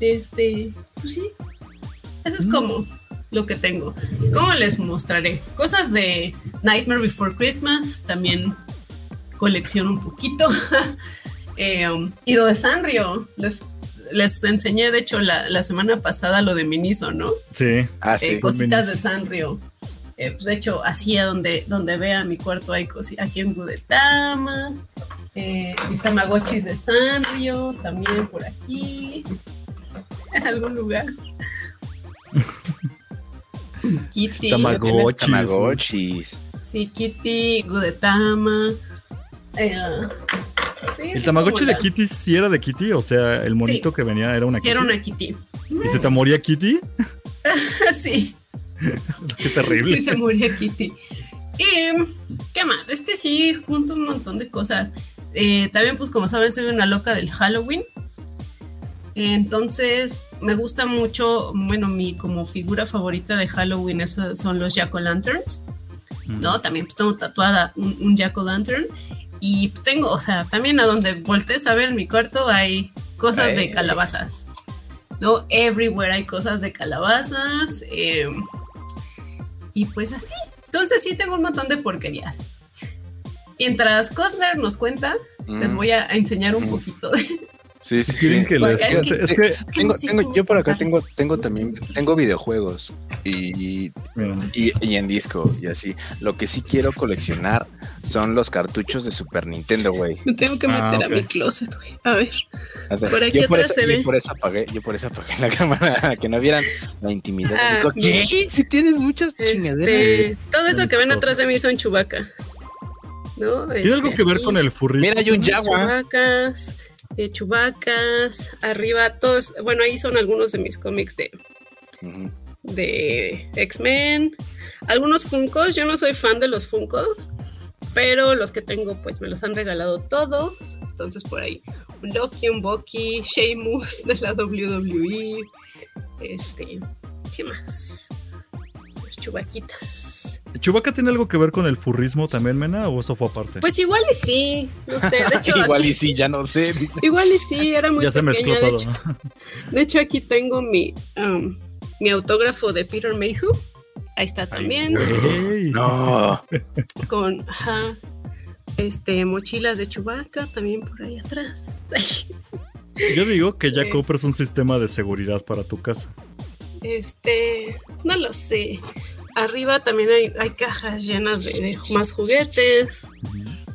este, pues sí. Eso Mm. es como lo que tengo. ¿Cómo les mostraré? Cosas de Nightmare Before Christmas, también colecciono un poquito. <laughs> Eh, um, y lo de Sanrio, les, les enseñé, de hecho, la, la semana pasada lo de Miniso, ¿no? Sí. Ah, Eh, cositas de Sanrio. Eh, pues de hecho, así a donde, donde vea mi cuarto hay cosi- aquí en Gudetama, eh, mis tamagotchis de Sanrio, también por aquí, en algún lugar. <laughs> Kitty, Tamagotchi. Tamagotchis. sí, Kitty, Gudetama. eh, sí, ¿El es Tamagotchi de Kitty sí era de Kitty? O sea, el monito Sí. que venía era una Sí, Kitty. era una Kitty. ¿Y se te moría Kitty? <laughs> sí. <laughs> Qué terrible. Sí, se moría Kitty. Y, ¿qué más? Es que sí, junto un montón de cosas. Eh, también, pues, como saben, soy una loca del Halloween. Entonces, me gusta mucho, bueno, mi como figura favorita de Halloween esas son los Jack-O-Lanterns, Mm. ¿no? También pues, tengo tatuada un, un Jack-O-Lantern. Y tengo, o sea, también a donde voltees a ver en mi cuarto hay cosas Ay. de calabazas. ¿no? Everywhere hay cosas de calabazas. eh, y pues así. Entonces sí tengo un montón de porquerías. Mientras Costner nos cuenta, les Mm, voy a, enseñar un Mm. poquito de, Sí, sí, Quieren sí. que Bueno, les- es que- es Tengo, yo por acá tengo, tengo también, tengo videojuegos y, y, y en disco y así. Lo que sí quiero coleccionar son los cartuchos de Super Nintendo, güey. Me <laughs> tengo que meter Ah, a ok. mi closet, güey. A ver. A ver, Por aquí yo por atrás eso, se yo ve. por eso apagué, yo por eso apagué la <laughs> cámara, que no vieran la intimidad. Ah, Digo, ¿Qué? Si tienes muchas chingaderas. Este, todo eso que ven atrás de mí son chubacas. ¿No? ¿Tiene algo Este, que ver aquí, con el furrismo? Mira, hay un Jaguar. Chubacas, eh, chubacas, arriba todos, bueno, ahí son algunos de mis cómics de, Ujú. De X-Men, algunos Funkos, yo no soy fan de los Funkos, pero los que tengo pues me los han regalado todos, entonces por ahí un Loki, un Bucky, Sheamus de la WWE, este, ¿qué más? Sus Chubaquitas. ¿Chubaca tiene algo que ver con el furrismo también, Mena? ¿O eso fue aparte? Pues igual y sí, no sé, de hecho <laughs> Igual aquí- y sí, ya no sé. dice. igual y sí, era muy ya se pequeña, mezcló de todo. hecho. De hecho, aquí tengo mi, um, mi autógrafo de Peter Mayhew. Ahí está también. Güey. No. Con ajá, este, mochilas de Chewbacca también por ahí atrás. <laughs> Yo digo que ya Eh. compres un sistema de seguridad para tu casa. Este, no lo sé. Arriba también hay, hay cajas llenas de, de más juguetes,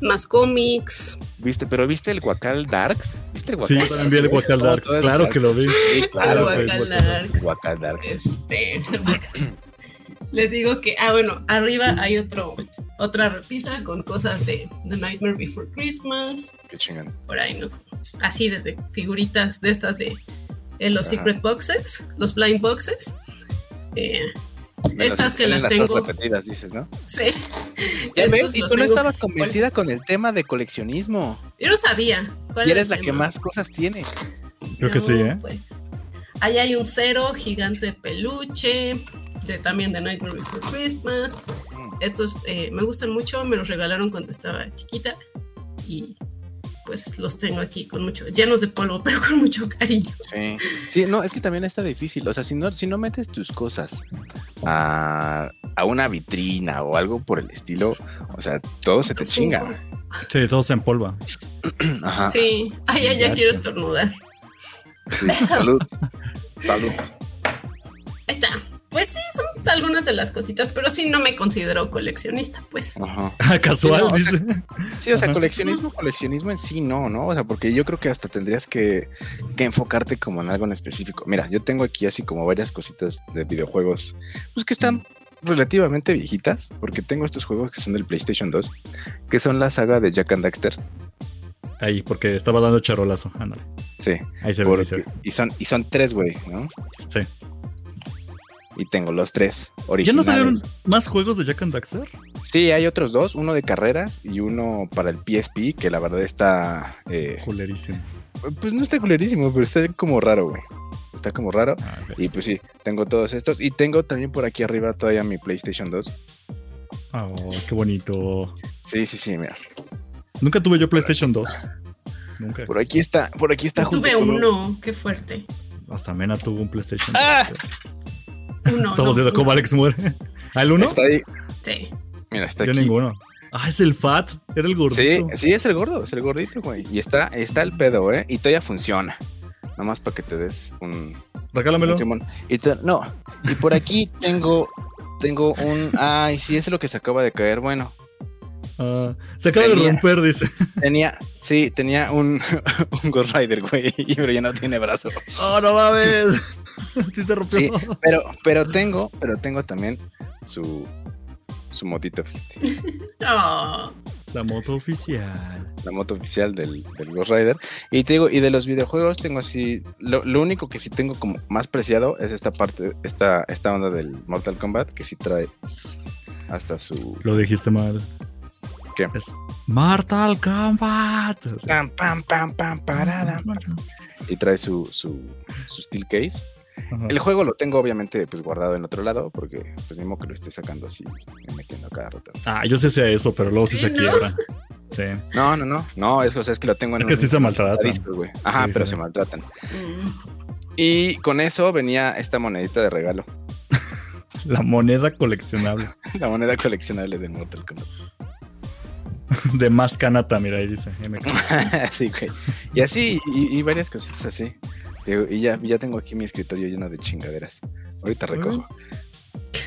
más cómics. ¿Viste? Pero ¿viste el Guacal Darks? ¿Viste el Sí, Guacal yo también vi el Guacal Darks, claro que lo vi. Sí, claro. El Guacal Darks. Guacal Darks. Este, <laughs> les digo que, ah, bueno, arriba hay otro, otra repisa con cosas de The Nightmare Before Christmas. Qué chingón. por ahí, ¿no? Así desde figuritas de estas de, de los Ajá. secret boxes, los blind boxes. Eh, los Estas que las las tengo. repetidas, dices, ¿no? sí. <laughs> Ya ves, y tú no estabas convencida con el tema de coleccionismo. Yo no sabía. cuál Y eres la que más cosas tiene. Creo que sí, ¿eh? Pues. Ahí hay un cero gigante de peluche, de, también de Nightmare Before Christmas. Mm. Estos eh, me gustan mucho, me los regalaron cuando estaba chiquita y pues los tengo aquí con mucho, llenos de polvo, <laughs> pero con mucho cariño. Sí. Sí, no, es que también está difícil. O sea, si no, si no metes tus cosas a, a una vitrina o algo por el estilo, o sea, todo se te chinga. Sí, todo se empolva. <clears throat> Ajá. Sí, ay, ay, ya Gacho. quiero estornudar. Sí, Salud. <laughs> Salud. Ahí está. Pues sí, son algunas de las cositas, pero sí no me considero coleccionista, pues. Ajá. <laughs> Casual, Sí, no, o sea. Sí, o sea, Ajá. coleccionismo, coleccionismo en sí no, ¿no? O sea, porque yo creo que hasta tendrías que, que enfocarte como en algo en específico. Mira, yo tengo aquí así como varias cositas de videojuegos, pues que están relativamente viejitas, porque tengo estos juegos que son del PlayStation 2, que son la saga de Jack and Daxter. Ahí, porque estaba dando charolazo. Ándale. Sí, Ahí se ve. ahí se ve. y son, y son tres, güey, ¿no? Sí. Y tengo los tres ¿Ya no originales. salieron más juegos de Jack and Daxter? Sí, hay otros dos, uno de carreras y uno para el PSP, que la verdad está... eh, Culerísimo. pues no está culerísimo, pero está como raro, güey. Está como raro. Ah. Y pues sí, tengo todos estos. Y tengo también por aquí arriba todavía mi PlayStation 2. Oh, qué bonito. Sí, sí, sí, mira. Nunca tuve yo PlayStation 2. Nunca. Por aquí está, por aquí está Yo junto tuve con un- uno, qué fuerte. Hasta Mena tuvo un PlayStation ¡Ah! 2. Uno. Estamos no, viendo cómo uno. Alex muere. ¿Al uno? Está ahí. Sí. Mira, está Yo aquí. ninguno. Ah, es el Fat. Era el gordito. Sí, sí, es el gordo, es el gordito, güey. Y está, está el pedo, ¿eh? Y todavía funciona. Nomás para que te des un Regálamelo. Pokémon. Y te- no, y por aquí <laughs> tengo, tengo un, ay, sí, es lo que se acaba de caer. Bueno, Ah, se acaba de romper, dice. tenía, sí, tenía un, <laughs> un Ghost Rider, güey, <laughs> pero ya no tiene brazo. Oh, no mames. <laughs> sí se rompió. Sí, pero, pero tengo, pero tengo también su, su motito, fíjate. <laughs> Oh, La moto oficial. la moto oficial del, del Ghost Rider. Y te digo, y de los videojuegos tengo así, lo, lo único que sí tengo como más preciado es esta parte, esta, esta onda del Mortal Kombat, que sí trae hasta su... Lo dijiste mal. ¿Qué? Es Mortal Kombat. Pam, pam, pam, pam, pararam, y trae su, su, su steel case. Ajá. El juego lo tengo obviamente pues guardado en otro lado porque pues mismo que lo esté sacando así y metiendo a cada rato. Ah, yo sí hacía eso, pero luego sí se ¿no? quiebra. <laughs> Sí. No, no, no, no, es, o sea, es que lo tengo en Es que sí se maltratan. discos, güey. Ajá, Sí, pero sí. se maltratan. mm. Y con eso venía esta monedita de regalo, <laughs> La moneda coleccionable. <laughs> la moneda coleccionable de Mortal Kombat. de más canata, mira, ahí dice. sí, güey. Y así, y, varias cositas así. Y ya, ya tengo aquí mi escritorio lleno de chingaderas. Ahorita recojo.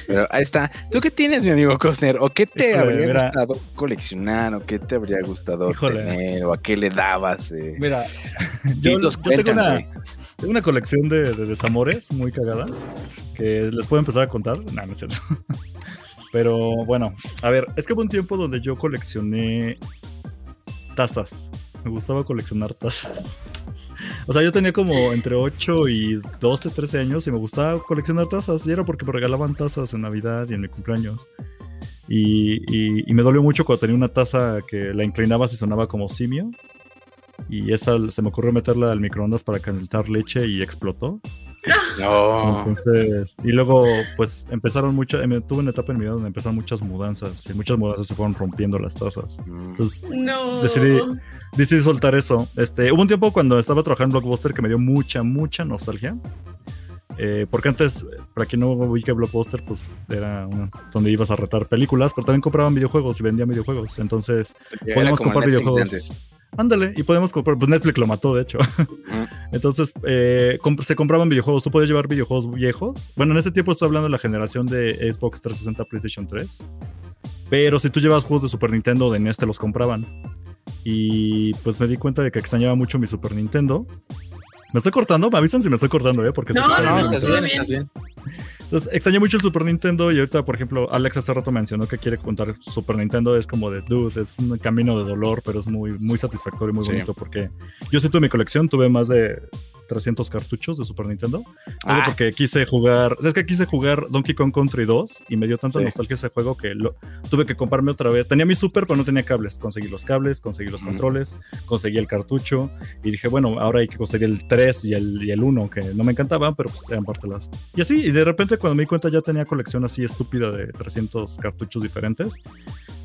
Pero ahí está. ¿Tú qué tienes, mi amigo Costner? ¿O qué te habría gustado coleccionar? ¿O qué te habría gustado tener? ¿O a qué le dabas? Eh? Mira, <laughs> yo, tengo, una, una, colección de, desamores muy cagada que les puedo empezar a contar. No, no es cierto. <laughs> Pero bueno, a ver, es que hubo un tiempo donde yo coleccioné tazas. Me gustaba coleccionar tazas. O sea, yo tenía como entre 8 y 12, 13 años y me gustaba coleccionar tazas. Y era porque me regalaban tazas en Navidad y en mi cumpleaños. Y, me dolió mucho cuando tenía una taza que la inclinaba y sonaba como simio. Y esa se me ocurrió meterla al microondas para calentar leche y explotó. No. Entonces, y luego, pues empezaron muchas. Tuve una etapa en mi vida donde empezaron muchas mudanzas y muchas mudanzas se fueron rompiendo las tazas. Entonces, no. decidí, decidí soltar eso. Este, hubo un tiempo cuando estaba trabajando en Blockbuster que me dio mucha, mucha nostalgia. Eh, porque antes, para quien no que Blockbuster, pues era donde ibas a retar películas, pero también compraban videojuegos y vendían videojuegos. Entonces, podíamos comprar videojuegos. Ándale, y podemos comprar. Pues Netflix lo mató, de hecho. <laughs> Entonces, eh, se compraban videojuegos. Tú podías llevar videojuegos viejos. Bueno, en ese tiempo estoy hablando de la generación de Xbox 360, PlayStation 3. Pero si tú llevas juegos de Super Nintendo, de NES te los compraban. Y pues me di cuenta de que extrañaba mucho mi Super Nintendo. ¿Me estoy cortando? Me avisan si me estoy cortando, ¿eh? Porque no, no, estás bien, estás bien. Entonces, extrañé mucho el Super Nintendo y ahorita, por ejemplo, Alex hace rato mencionó que quiere contar Super Nintendo. Es como de, dude, es un camino de dolor, pero es muy, muy satisfactorio y muy bonito porque yo sí tuve mi colección, tuve más de 300 cartuchos de Super Nintendo. Ah. Porque quise jugar, es que quise jugar Donkey Kong Country 2 y me dio tanta nostalgia ese juego que lo, tuve que comprarme otra vez. Tenía mi Super, pero no tenía cables. Conseguí los cables, conseguí los controles, conseguí el cartucho y dije, bueno, ahora hay que conseguir el 3 y el, y el 1, que no me encantaban, pero pues eran parte las. Y así, y de repente cuando me di cuenta ya tenía colección así estúpida de 300 cartuchos diferentes.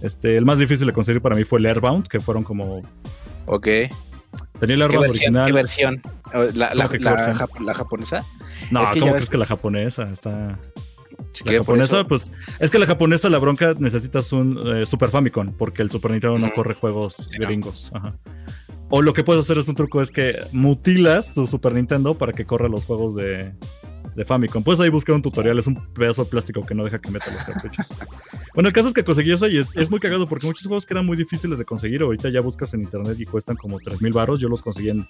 Este, el más difícil de conseguir para mí fue el Airbound, que fueron como... Ok. Tenía el Airbound original. ¿Qué versión? ¿La, la, la, japonesa? No, ¿cómo crees que la japonesa está...? la japonesa, pues es que la japonesa, la bronca, necesitas un eh, Super Famicom, porque el Super Nintendo no corre juegos gringos. Ajá. O lo que puedes hacer es un truco, es que mutilas tu Super Nintendo para que corra los juegos de, de Famicom. Puedes ahí buscar un tutorial, es un pedazo de plástico que no deja que meta los cartuchos. <laughs> bueno, el caso es que conseguí esa y es, muy cagado porque muchos juegos que eran muy difíciles de conseguir, ahorita ya buscas en internet y cuestan como 3 mil baros, yo los conseguí en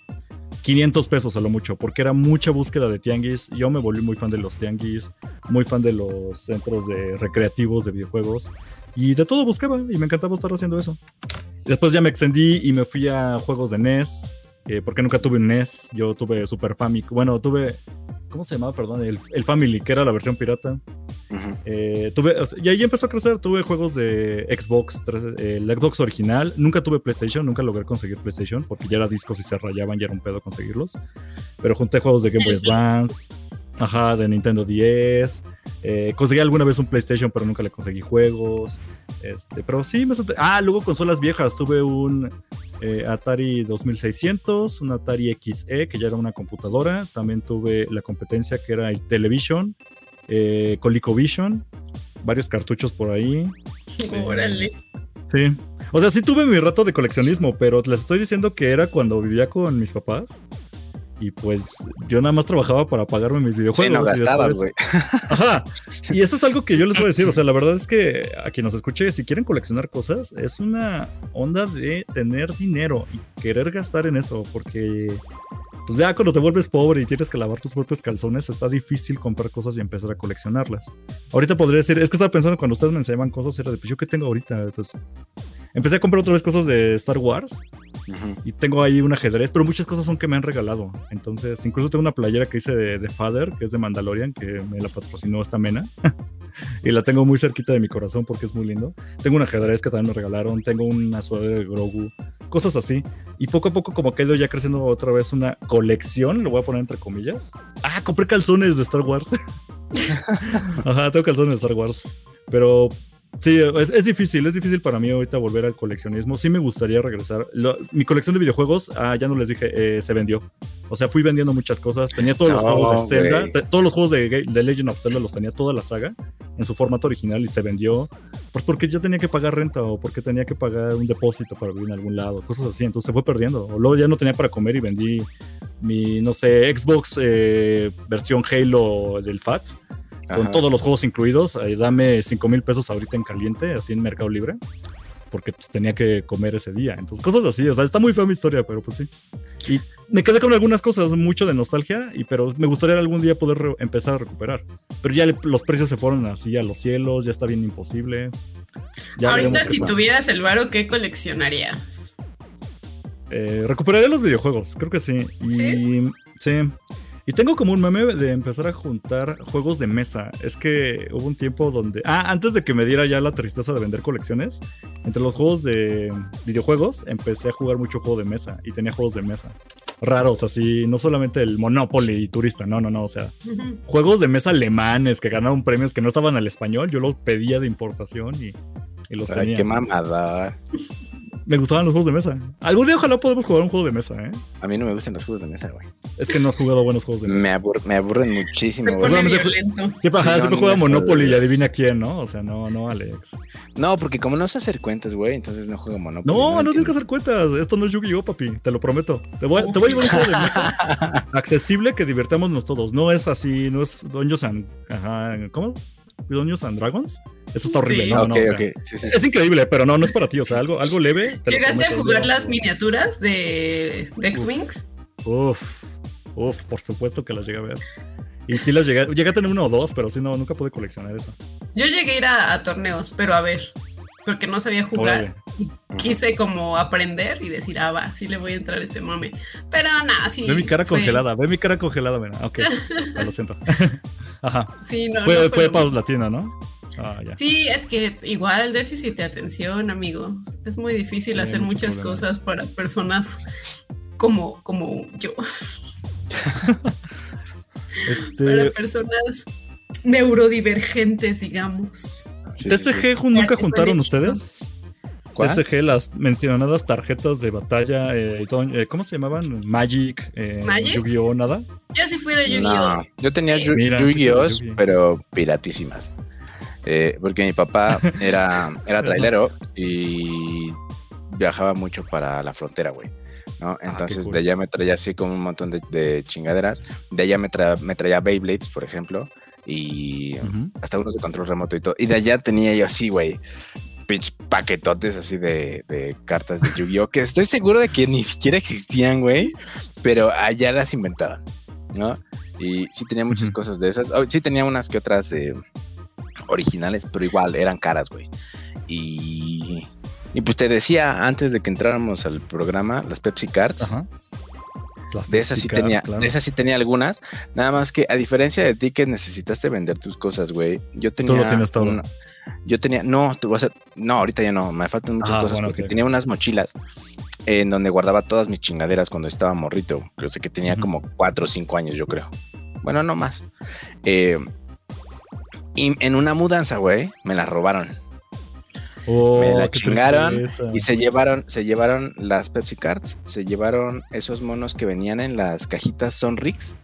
500 pesos a lo mucho, porque era mucha búsqueda de tianguis. Yo me volví muy fan de los tianguis, muy fan de los centros de recreativos de videojuegos y de todo buscaba y me encantaba estar haciendo eso. Después ya me extendí y me fui a juegos de NES, eh, porque nunca tuve un NES, yo tuve Super Famicom, bueno, tuve ¿Cómo se llamaba? Perdón, el, Family, que era la versión pirata. Eh, tuve, y ahí empezó a crecer. Tuve juegos de Xbox, el Xbox original. Nunca tuve PlayStation, nunca logré conseguir PlayStation porque ya era discos y se rayaban, ya era un pedo conseguirlos. Pero junté juegos de Game Boy Advance, ajá, de Nintendo 10. Eh, conseguí alguna vez un PlayStation, pero nunca le conseguí juegos. Este, pero sí, me Ah, luego consolas viejas. Tuve un eh, Atari 2600, un Atari XE, que ya era una computadora. También tuve la competencia que era el Television, eh, ColecoVision, varios cartuchos por ahí. <laughs> Órale. sí. O sea, sí tuve mi rato de coleccionismo, pero les estoy diciendo que era cuando vivía con mis papás. Y pues yo nada más trabajaba para pagarme mis videojuegos. Sí, no gastabas, güey. Ajá. <laughs> Y eso es algo que yo les voy a decir. O sea, la verdad es que a quien nos escuche, si quieren coleccionar cosas, es una onda de tener dinero y querer gastar en eso. Porque, pues ya cuando te vuelves pobre y tienes que lavar tus propios calzones, está difícil comprar cosas y empezar a coleccionarlas. Ahorita podría decir, es que estaba pensando cuando ustedes me enseñaban cosas, era de, pues yo qué tengo ahorita. Pues empecé a comprar otra vez cosas de Star Wars. Y tengo ahí un ajedrez, pero muchas cosas son que me han regalado. Entonces, incluso tengo una playera que hice de, Father, que es de Mandalorian, que me la patrocinó esta mena. <laughs> y la tengo muy cerquita de mi corazón porque es muy lindo. Tengo un ajedrez que también me regalaron. Tengo una sudadera de Grogu. Cosas así. Y poco a poco, como que he ido ya creciendo otra vez una colección, lo voy a poner entre comillas. Ah, compré calzones de Star Wars. <laughs> Ajá, tengo calzones de Star Wars. Pero Sí, es, difícil, es difícil para mí ahorita volver al coleccionismo. Sí me gustaría regresar. mi colección de videojuegos, ah, ya no les dije, eh, se vendió. O sea, fui vendiendo muchas cosas. Tenía todos los juegos de Zelda, todos los juegos de, de, Legend of Zelda los tenía toda la saga en su formato original y se vendió. Pues porque ya tenía que pagar renta o porque tenía que pagar un depósito para vivir en algún lado, cosas así. Entonces se fue perdiendo. O luego ya no tenía para comer y vendí mi, no sé, Xbox eh, versión Halo del FAT con todos los juegos incluidos. dame 5 mil pesos ahorita en caliente, así en Mercado Libre, porque pues, tenía que comer ese día. Entonces, cosas así, o sea, está muy fea mi historia, pero pues sí. Y me quedé con algunas cosas, mucho de nostalgia, y, pero me gustaría algún día poder empezar a recuperar. Pero ya los precios se fueron así a los cielos, ya está bien imposible. ahorita, si tuvieras el varo, ¿qué coleccionarías? Eh, recuperaría los videojuegos, creo que sí. Y sí. Y tengo como un meme de empezar a juntar juegos de mesa. Es que hubo un tiempo donde. Ah, antes de que me diera ya la tristeza de vender colecciones, entre los juegos de videojuegos empecé a jugar mucho juego de mesa y tenía juegos de mesa raros, así, no solamente el Monopoly y Turista, no, no, no, o sea, juegos de mesa alemanes que ganaron premios que no estaban al español, yo los pedía de importación y, y los Ay, qué mamada me gustaban los juegos de mesa. Algún día ojalá podamos jugar un juego de mesa, ¿eh? A mí no me gustan los juegos de mesa, güey. Es que no has jugado buenos juegos de mesa. Me, me aburren muchísimo, güey. Siempre, siempre juega Monopoly y adivina quién, ¿no? O sea, no, no, Alex. No, porque como no sé hacer cuentas, güey, entonces no juego Monopoly. No, no, tienes que hacer cuentas. Esto no es Yu-Gi-Oh, papi. Te lo prometo. Te voy, te voy a llevar un juego de mesa <laughs> accesible que divertámonos todos. No es así, no es Dungeons and... Ajá, ¿cómo? Dungeons and Dragons. Eso está horrible, ¿no? no, es increíble, pero no, no es para ti. O sea, algo, algo leve. ¿Llegaste a jugar las miniaturas de, X-Wings? Uf, uf, por supuesto que las llegué a ver. Y sí las llegué, llegué a tener uno o dos, pero sí no, nunca pude coleccionar eso. Yo llegué a ir a, torneos, pero a ver, porque no sabía jugar. quise como aprender y decir, ah, va, sí le voy a entrar a este mame. Pero nada, sí. Ve mi cara congelada, ve mi cara congelada, ven. Ok, ah, lo siento. <laughs> Ajá. Sí, no, fue, fue, pausa latina, ¿no? Ah, sí, es que igual déficit de atención, amigo. Es muy difícil hacer muchas cosas para personas como, como yo. <laughs> Este, para personas neurodivergentes, digamos. ¿TSG nunca juntaron ustedes? TSG, las mencionadas tarjetas de batalla, eh, eh, ¿cómo se llamaban? Magic, eh, Yu-Gi-Oh! nada. Yo sí fui de Yu-Gi-Oh! yo tenía Yu-Gi-Oh! pero piratísimas. Eh, porque mi papá era, era trailero y viajaba mucho para la frontera, güey. ¿no? Ah, Entonces de allá me traía así como un montón de, chingaderas. De allá me, me traía Beyblades, por ejemplo, y hasta unos de control remoto y todo. Y de allá tenía yo así, güey, pitch paquetotes así de, cartas de Yu-Gi-Oh! que estoy seguro de que ni siquiera existían, güey, pero allá las inventaban, ¿no? Y sí tenía muchas cosas de esas. Oh, sí tenía unas que otras eh, originales, pero igual eran caras, güey. Y, y pues te decía antes de que entráramos al programa, las Pepsi Cards. De esas sí tenía, de esas sí tenía algunas. Nada más que a diferencia de ti que necesitaste vender tus cosas, güey. Yo tenía. Tú lo tienes todo. yo tenía, no, te voy a no, ahorita ya no, me faltan muchas ah, cosas porque tenía unas mochilas en donde guardaba todas mis chingaderas cuando estaba morrito. Creo que tenía como cuatro o cinco años, yo creo. Bueno, no más. Eh, y en una mudanza, güey, me la robaron. Oh, me la chingaron y se llevaron, se llevaron las Pepsi Cards, se llevaron esos monos que venían en las cajitas Sonrix,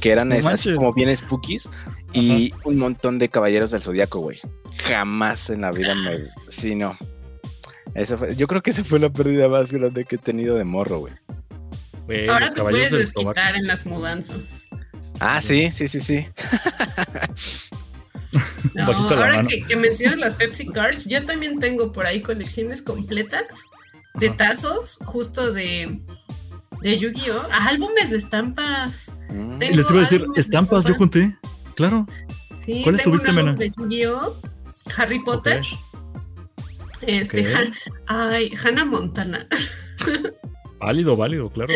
que eran así como bien spookies, y un montón de caballeros del zodiaco, güey. Jamás en la vida me. Sí, no. Eso fue, yo creo que esa fue la pérdida más grande que he tenido de morro, güey. Ahora te puedes desquitar en las mudanzas. Ah, sí, sí, sí, sí. <laughs> <laughs> ahora que, mencionas las Pepsi Cards, yo también tengo por ahí colecciones completas de tazos, justo de, de Yu-Gi-Oh! álbumes de estampas. Mm. Les iba a decir, estampas, yo junté. Claro. Sí, ¿Cuál estuviste, Mena? De Yu-Gi-Oh! Harry Potter. Este, ay, Hannah Montana. <laughs> válido, válido, claro.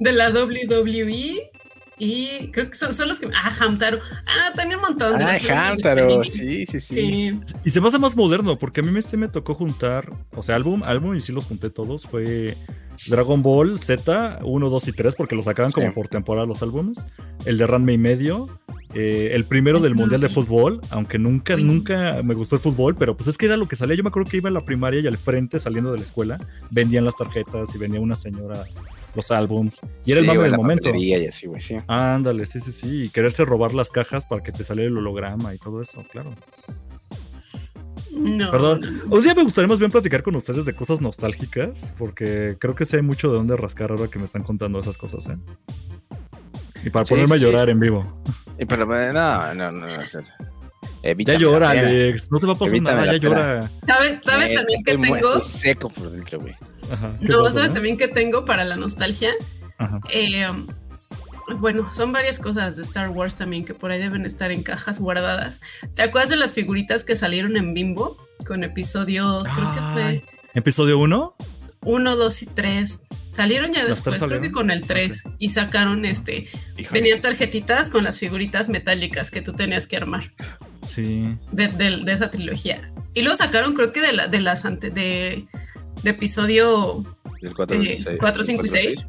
De la WWE y creo que son, los que. Ah, Hamtaro. Ah, tenía un montón de Ah, Hamtaro, sí, sí, sí, Y se pasa más moderno, porque a mí me, se me tocó juntar, o sea, álbum, álbum, y sí los junté todos. Fue Dragon Ball Z 1, 2 y 3, porque los sacaban como por temporada los álbumes. El de Ranma y medio. eh, el primero del Mundial de Fútbol, aunque nunca, nunca me gustó el fútbol, pero pues es que era lo que salía. Yo me acuerdo que iba a la primaria y al frente, saliendo de la escuela, vendían las tarjetas y venía una señora los álbums. Y era el mame del momento. Y así, güey, sí. Ándale, sí, sí, sí. Y quererse robar las cajas para que te saliera el holograma y todo eso, claro. No, Perdón. no. Un día me gustaría más bien platicar con ustedes de cosas nostálgicas, porque creo que sé mucho de dónde rascar ahora que me están contando esas cosas, ¿eh? Y para Sí, ponerme sí, a sí. llorar en vivo. Y pero eh, no, no, no. o sea, evítame Ya llora. Alex. No te va a pasar Evítame nada, ya llora. ¿Sabes, sabes Eh, también que tengo? estoy seco por dentro, güey. Ajá. ¿Qué No, pasa, ¿sabes no? también que tengo para la nostalgia? Ajá. Eh, bueno, son varias cosas de Star Wars también que por ahí deben estar en cajas guardadas. ¿Te acuerdas de las figuritas que salieron en Bimbo? Con episodio, creo que fue ¿Episodio 1? 1, 2 y 3. Salieron ya ¿Las después, tres creo que con el 3. Y sacaron este. Híjole. Venían tarjetitas con las figuritas metálicas que tú tenías que armar Sí. de, de- de esa trilogía. Y luego sacaron, creo que de, la, de las ante, de, de episodio Del 4, eh, cuatro, cinco y seis.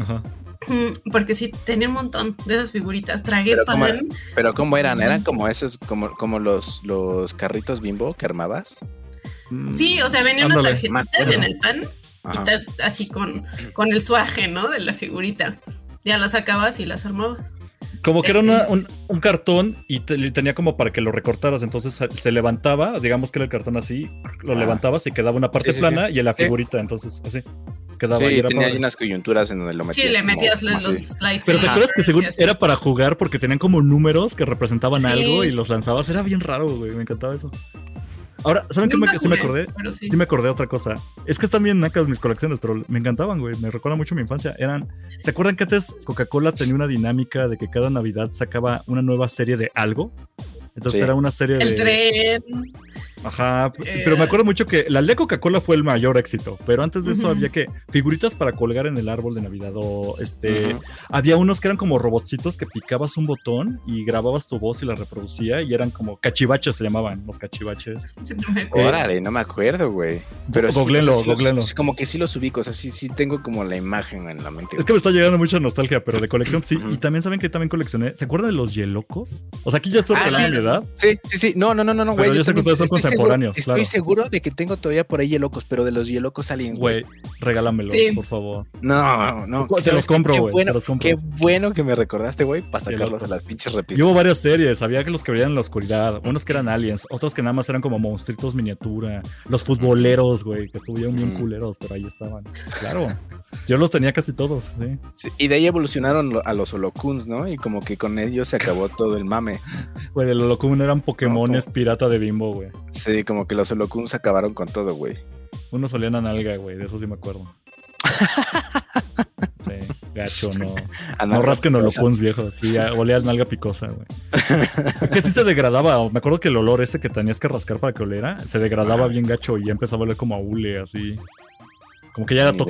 Ajá. Mm, Porque sí, tenía un montón de esas figuritas. Tragué Pero ¿cómo pan. Pero ¿cómo eran? ¿Eran como esos, como, como los, los carritos bimbo que armabas? Sí, o sea, venía una tarjetita en el pan y ta- así con, con el suaje, ¿no? De la figurita. Ya las sacabas y las armabas. Como que era una- un, un cartón y te- y tenía como para que lo recortaras. Entonces se- levantaba, digamos que era el cartón así, lo Ah. levantabas y quedaba una parte Sí, sí, plana y en la Sí. figurita. Entonces, así. Quedaba Sí, y era tenía unas coyunturas en donde lo metías. Sí, le como- metías como los. Pero te acuerdas que según era para jugar porque tenían como números que representaban Sí. algo y los lanzabas. Era bien raro, güey. Me encantaba eso. Ahora, ¿saben qué me, sí me acordé? Sí. Sí me acordé de otra cosa. Es que están bien nacas mis colecciones, pero me encantaban, güey. Me recuerda mucho mi infancia. Eran, ¿se acuerdan que antes Coca-Cola tenía una dinámica de que cada Navidad sacaba una nueva serie de algo? Entonces Sí. era una serie El de tren. Ajá, Eh. pero me acuerdo mucho que la de Coca-Cola fue el mayor éxito, pero antes de eso había que figuritas para colgar en el árbol de Navidad o este había unos que eran como robotcitos que picabas un botón y grababas tu voz y la reproducía y eran como cachivaches se llamaban, los cachivaches. <laughs> Órale, no me acuerdo, güey. Pero sí, Googleenlo, o sea, sí los- sí, como que sí los ubico, o sea, sí, sí tengo como la imagen en la mente. Es que me está llegando mucha nostalgia, pero de colección sí. Y también saben que también coleccioné. ¿Se acuerdan de los yelocos? O sea, aquí ya estoy Ah, sí. mi edad. Sí, sí, sí. No, no, no, no, güey. yo sé que también ustedes son estoy seguro- contemporáneos, Estoy claro. seguro de que tengo todavía por ahí locos, pero de los locos aliens, güey. Güey, regálamelos, Sí. por favor. No, no. Te los compro, güey, bueno. Qué bueno que me recordaste, güey, para sacarlos a las pinches Y repeticiones. hubo varias series, había que los que veían en la oscuridad, unos que eran aliens, otros que nada más eran como monstruitos miniatura, los futboleros, güey, que estuvieron bien Ujú. culeros, pero ahí estaban. Claro, <laughs> yo los tenía casi todos, sí. Sí, y de ahí evolucionaron a los holocuns, ¿no? Y como que con ellos se acabó todo el mame. <laughs> Güey, el Holocum eran Pokémones como- pirata de bimbo, güey. Sí, como que los holocuns acabaron con todo, güey. Unos olían a nalga, güey, de eso sí me acuerdo. <laughs> Sí, gacho, no. <laughs> A No rasquen holocuns viejos, sí, olía a nalga picosa, güey. Que sí se degradaba, me acuerdo que el olor ese que tenías que rascar para que oliera, se degradaba Ajá. bien gacho y ya empezaba a oler como a hule, así. Como que ya era idea.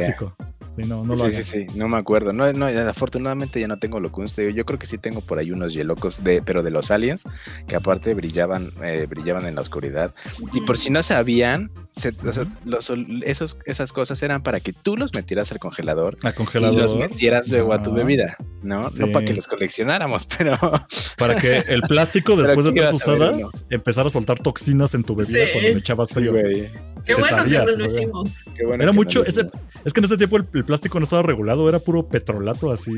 Sí, no, no lo sí, hagan. sí, sí, no me acuerdo. No, no, afortunadamente ya no tengo holocuns. te digo, Yo creo que sí tengo por ahí unos hielocos de, pero de los aliens, que aparte brillaban, eh, brillaban en la oscuridad. Y por si no sabían, se- o sea, los esos, esas cosas eran para que tú los metieras al congelador A y congelador. los metieras luego a tu bebida, ¿no? Sí. No para que los coleccionáramos, <laughs> pero Para que el plástico, <laughs> después de ¿qué tres usadas, empezara a soltar toxinas en tu bebida Sí. cuando le echabas frío. Qué bueno sabías, que no lo hicimos. Qué bueno Era que no mucho, lo ese, es que en ese tiempo el, el plástico no estaba regulado, era puro petrolato así,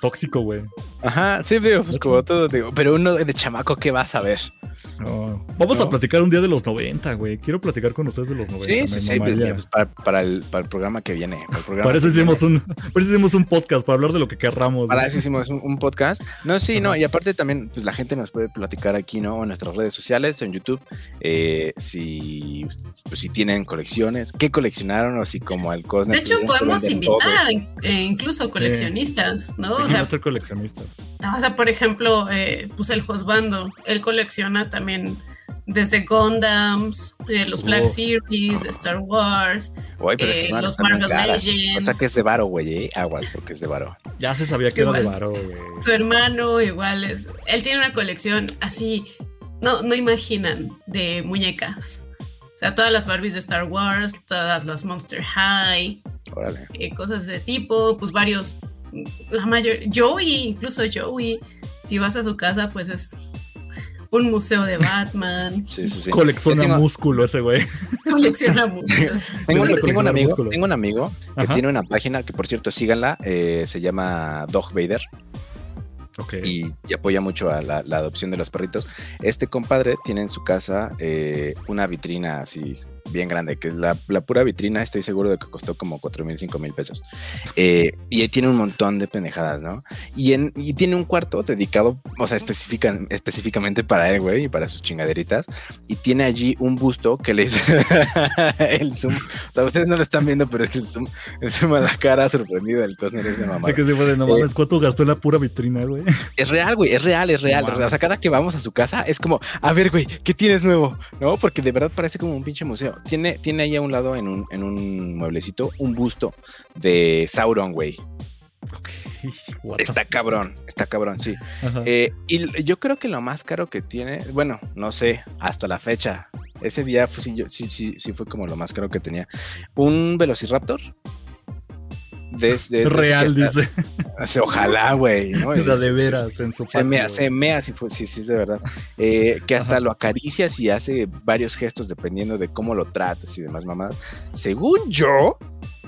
tóxico, güey. Ajá, sí, digo, pues como todo, digo, pero uno de chamaco, ¿qué vas a ver? No. Vamos a platicar un día de los 90, güey. Quiero platicar con ustedes de los 90. Sí, sí, sí, mamaría. pues, para, para el, para el programa que viene. Para, el programa Para eso que hicimos viene. un, para eso hicimos un podcast, para hablar de lo que querramos. Para eso hicimos un, un podcast. No, sí, no, y aparte también, pues la gente nos puede platicar aquí, ¿no? En nuestras redes sociales, en YouTube, eh, si, pues, si tienen colecciones, qué coleccionaron o si como al Cosner. De hecho, podemos invitar eh, incluso coleccionistas, ¿no? O sea, coleccionistas. o sea, por ejemplo, eh, pues el Josbando, él colecciona también desde Gundams, eh, los Black Oh. Series, de Star Wars, Oye, pero eh, los Marvel. Legends. O sea que es de varo, güey, ¿eh? Aguas, porque es de varo. Ya se sabía que era de Igual. varo, güey. su hermano igual es, él tiene una colección así, no, no imaginan, de muñecas. O sea, todas las Barbies de Star Wars, todas las Monster High, Órale. eh, cosas de tipo, pues varios, la mayor, Joey, incluso Joey, si vas a su casa, pues es un museo de Batman. <laughs> Sí, sí, sí. Colecciona tengo- músculo ese güey. Colecciona <laughs> músculo. Tengo, un- tengo amigo, músculos. tengo un amigo que Ajá. tiene una página que, por cierto, síganla. eh, se llama Dog Vader Ok. y, y apoya mucho a la, la adopción de los perritos. Este compadre tiene en su casa eh, una vitrina así bien grande, que la, la pura vitrina estoy seguro de que costó como 4 mil, 5 mil pesos. Eh, y ahí tiene un montón de pendejadas, ¿no? Y, en, y tiene un cuarto dedicado, o sea, especifican, específicamente para él, güey, y para sus chingaderitas. Y tiene allí un busto que le hizo <laughs> el zoom. O sea, ustedes no lo están viendo, pero es que el zoom, el zoom a la cara sorprendido del Cosner es de mamá. Es que se fue de no Eh, mames, ¿cuánto gastó en la pura vitrina, güey? Es real, güey, es real, es real. No o sea, cada que vamos a su casa es como, a ver, güey, ¿qué tienes nuevo? No, porque de verdad parece como un pinche museo. Tiene, tiene ahí a un lado en un, en un mueblecito un busto de Sauron, güey. Está cabrón, está cabrón, sí. Eh, y yo creo que lo más caro que tiene, bueno, no sé, hasta la fecha. Ese día fue, sí, sí, sí, sí fue como lo más caro que tenía. Un Velociraptor. De, de- de- Real, dice. Ojalá, güey. ¿no? La de veras, en su Se mea, se mea, si fue, sí, sí, es de verdad. Eh, que hasta Ajá. lo acaricias y hace varios gestos dependiendo de cómo lo tratas y demás mamadas. Según yo,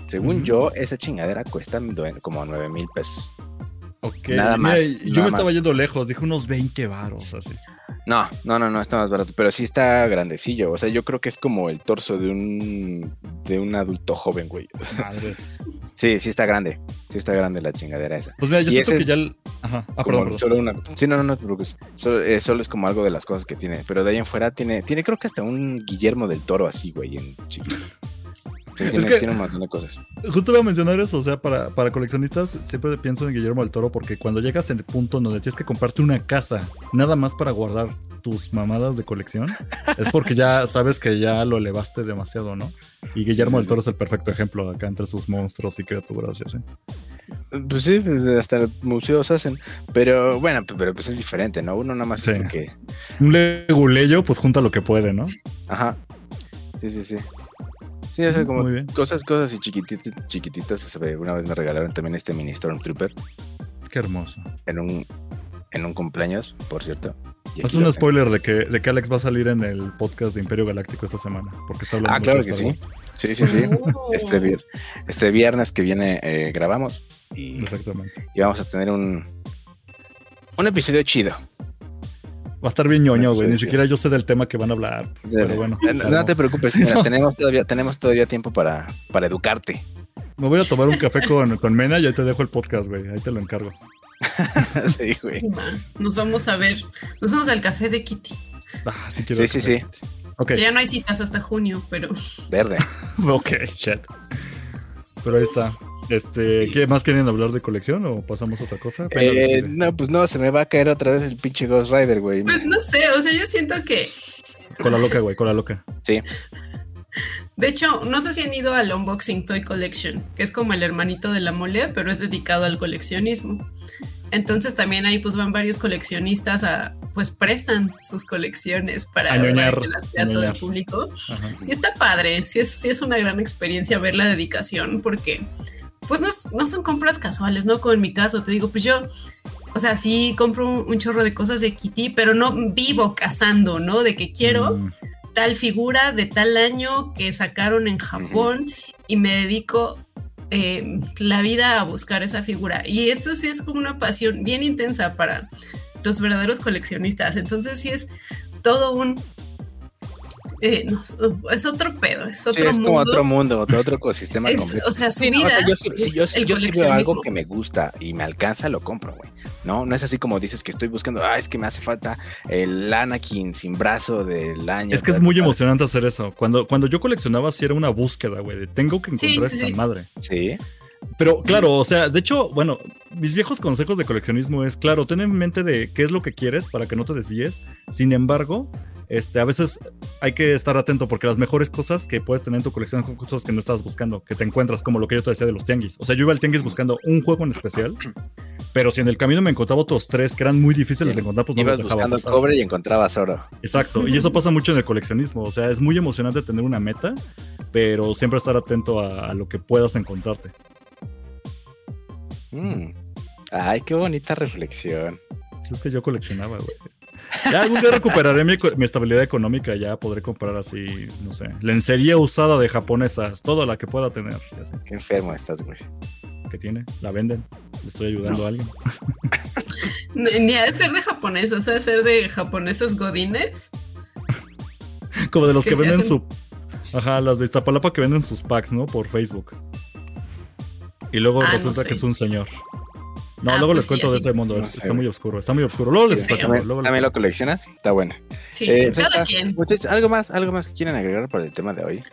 según yo, esa chingadera cuesta como 9 mil pesos. Ok, Nada mira, más, Yo nada me estaba yendo lejos, dije unos 20 varos, así. No, no, no, no, está más barato, pero sí está grandecillo. O sea, yo creo que es como el torso de un de un adulto joven, güey. Madres. Sí, sí está grande. Sí está grande la chingadera esa. Pues mira, yo siento que ya. el- Ajá. Ah, perdón, perdón. solo una. Sí, no, no, no te preocupes. Solo, eh, solo es como algo de las cosas que tiene. Pero de ahí en fuera tiene, tiene creo que hasta un Guillermo del Toro así, güey, en chiquito. Sí, tiene, que- tiene un montón de cosas. Justo voy a mencionar eso, o sea, para, para coleccionistas siempre pienso en Guillermo del Toro porque cuando llegas en el punto donde tienes que comprarte una casa nada más para guardar tus mamadas de colección, es porque ya sabes que ya lo elevaste demasiado, ¿no? Y Guillermo sí, del Toro es el perfecto ejemplo acá entre sus monstruos y criaturas y así. Pues sí, pues hasta museos hacen. Pero bueno, pero pues es diferente, ¿no? Uno nada más porque. Un leguleyo, pues junta lo que puede, ¿no? Ajá. Sí, sí, sí. Sí, o sea, como Muy bien. cosas, cosas y chiquititas, Una vez me regalaron también este mini Stormtrooper Qué hermoso. en un, en un cumpleaños, por cierto. Haz un tengo. spoiler de que, de que Alex va a salir en el podcast de Imperio Galáctico esta semana, porque está hablando Ah, claro que sí. Sí, sí, sí. Oh. Este, vier- este viernes que viene eh, grabamos y, Exactamente. y vamos a tener un, un episodio chido. Va a estar bien ñoño, güey. Ni siquiera yo sé del tema que van a hablar. Pero bueno. No, no te preocupes, mira, <laughs> tenemos, todavía, tenemos todavía tiempo para, para educarte. Me voy a tomar un café con, con Mena y ahí te dejo el podcast, güey. Ahí te lo encargo. <laughs> sí, güey. Nos vamos a ver. Nos vamos al café de Kitty. Ah, sí quiero. Sí, sí, sí. Ok, Que ya no hay citas hasta junio, pero Verde. <laughs> ok, shit. Pero ahí está. Este, Sí. ¿Qué más quieren hablar de colección o pasamos a otra cosa? Eh, no, pues no, se me va a caer otra vez el pinche Ghost Rider, güey. pues no sé, o sea, yo siento que, Con la loca, güey, con la loca. Sí. de hecho, no sé si han ido al Unboxing Toy Collection, que es como el hermanito de la mole, pero es dedicado al coleccionismo. Entonces también ahí pues van varios coleccionistas a, pues prestan sus colecciones para, A ñoñar, para que las vea a todo el público. Ajá. Y está padre, sí es, sí es una gran experiencia ver la dedicación, porque pues no, es- no son compras casuales, ¿no? Como en mi caso, te digo, pues yo, o sea, sí compro un, un chorro de cosas de Kitty, pero no vivo cazando, ¿no? De que quiero Mm, tal figura de tal año que sacaron en Japón y me dedico eh, la vida a buscar esa figura. Y esto sí es como una pasión bien intensa para los verdaderos coleccionistas. Entonces sí es todo un... eh, no es otro pedo, es otro Sí, es mundo. como otro mundo, otro, otro ecosistema Es- completo. o sea, su Sí, no, vida o sea, yo si yo, si yo veo algo que me gusta y me alcanza, lo compro, güey. No, no es así como dices que estoy buscando, ah, es que me hace falta el Anakin sin brazo del año. Es que es muy tal". emocionante hacer eso. Cuando, cuando yo coleccionaba, sí era una búsqueda, güey. de Tengo que encontrar sí, esta sí. madre. Sí. Pero claro, o sea, de hecho, bueno, mis viejos consejos de coleccionismo es, claro, ten en mente de qué es lo que quieres para que no te desvíes. Sin embargo, este, a veces hay que estar atento porque las mejores cosas que puedes tener en tu colección son cosas que no estabas buscando, que te encuentras, como lo que yo te decía de los tianguis. O sea, yo iba al tianguis buscando un juego en especial, <clears throat> pero si en el camino me encontraba otros tres que eran muy difíciles de encontrar, pues no Ibas los dejaba buscando pasar. cobre y encontrabas oro. Exacto, y eso pasa mucho en el coleccionismo. O sea, es muy emocionante tener una meta, pero siempre estar atento a, a lo que puedas encontrarte. Mm. Ay, qué bonita reflexión. Pues es que yo coleccionaba, güey. Ya algún día recuperaré mi, mi, estabilidad económica, ya podré comprar así, no sé, lencería usada de japonesas, toda la que pueda tener. Qué enfermo estás, güey. ¿Qué tiene? ¿La venden? ¿Le estoy ayudando no. a alguien? Ni a ser de japonesas, a ser de japonesas godines. <laughs> Como de los que, que venden hacen... su. Ajá, las de Iztapalapa que venden sus packs, ¿no? Por Facebook. Y luego ah, resulta no sé. que es un señor. No, ah, luego pues les cuento sí, de ese mundo. No está muy oscuro, está muy oscuro. Luego les cuento. Luego ¿También lo coleccionas? Está buena. Sí, eh, cada está, quien. Muchachos, ¿algo más, ¿algo más que quieren agregar para el tema de hoy?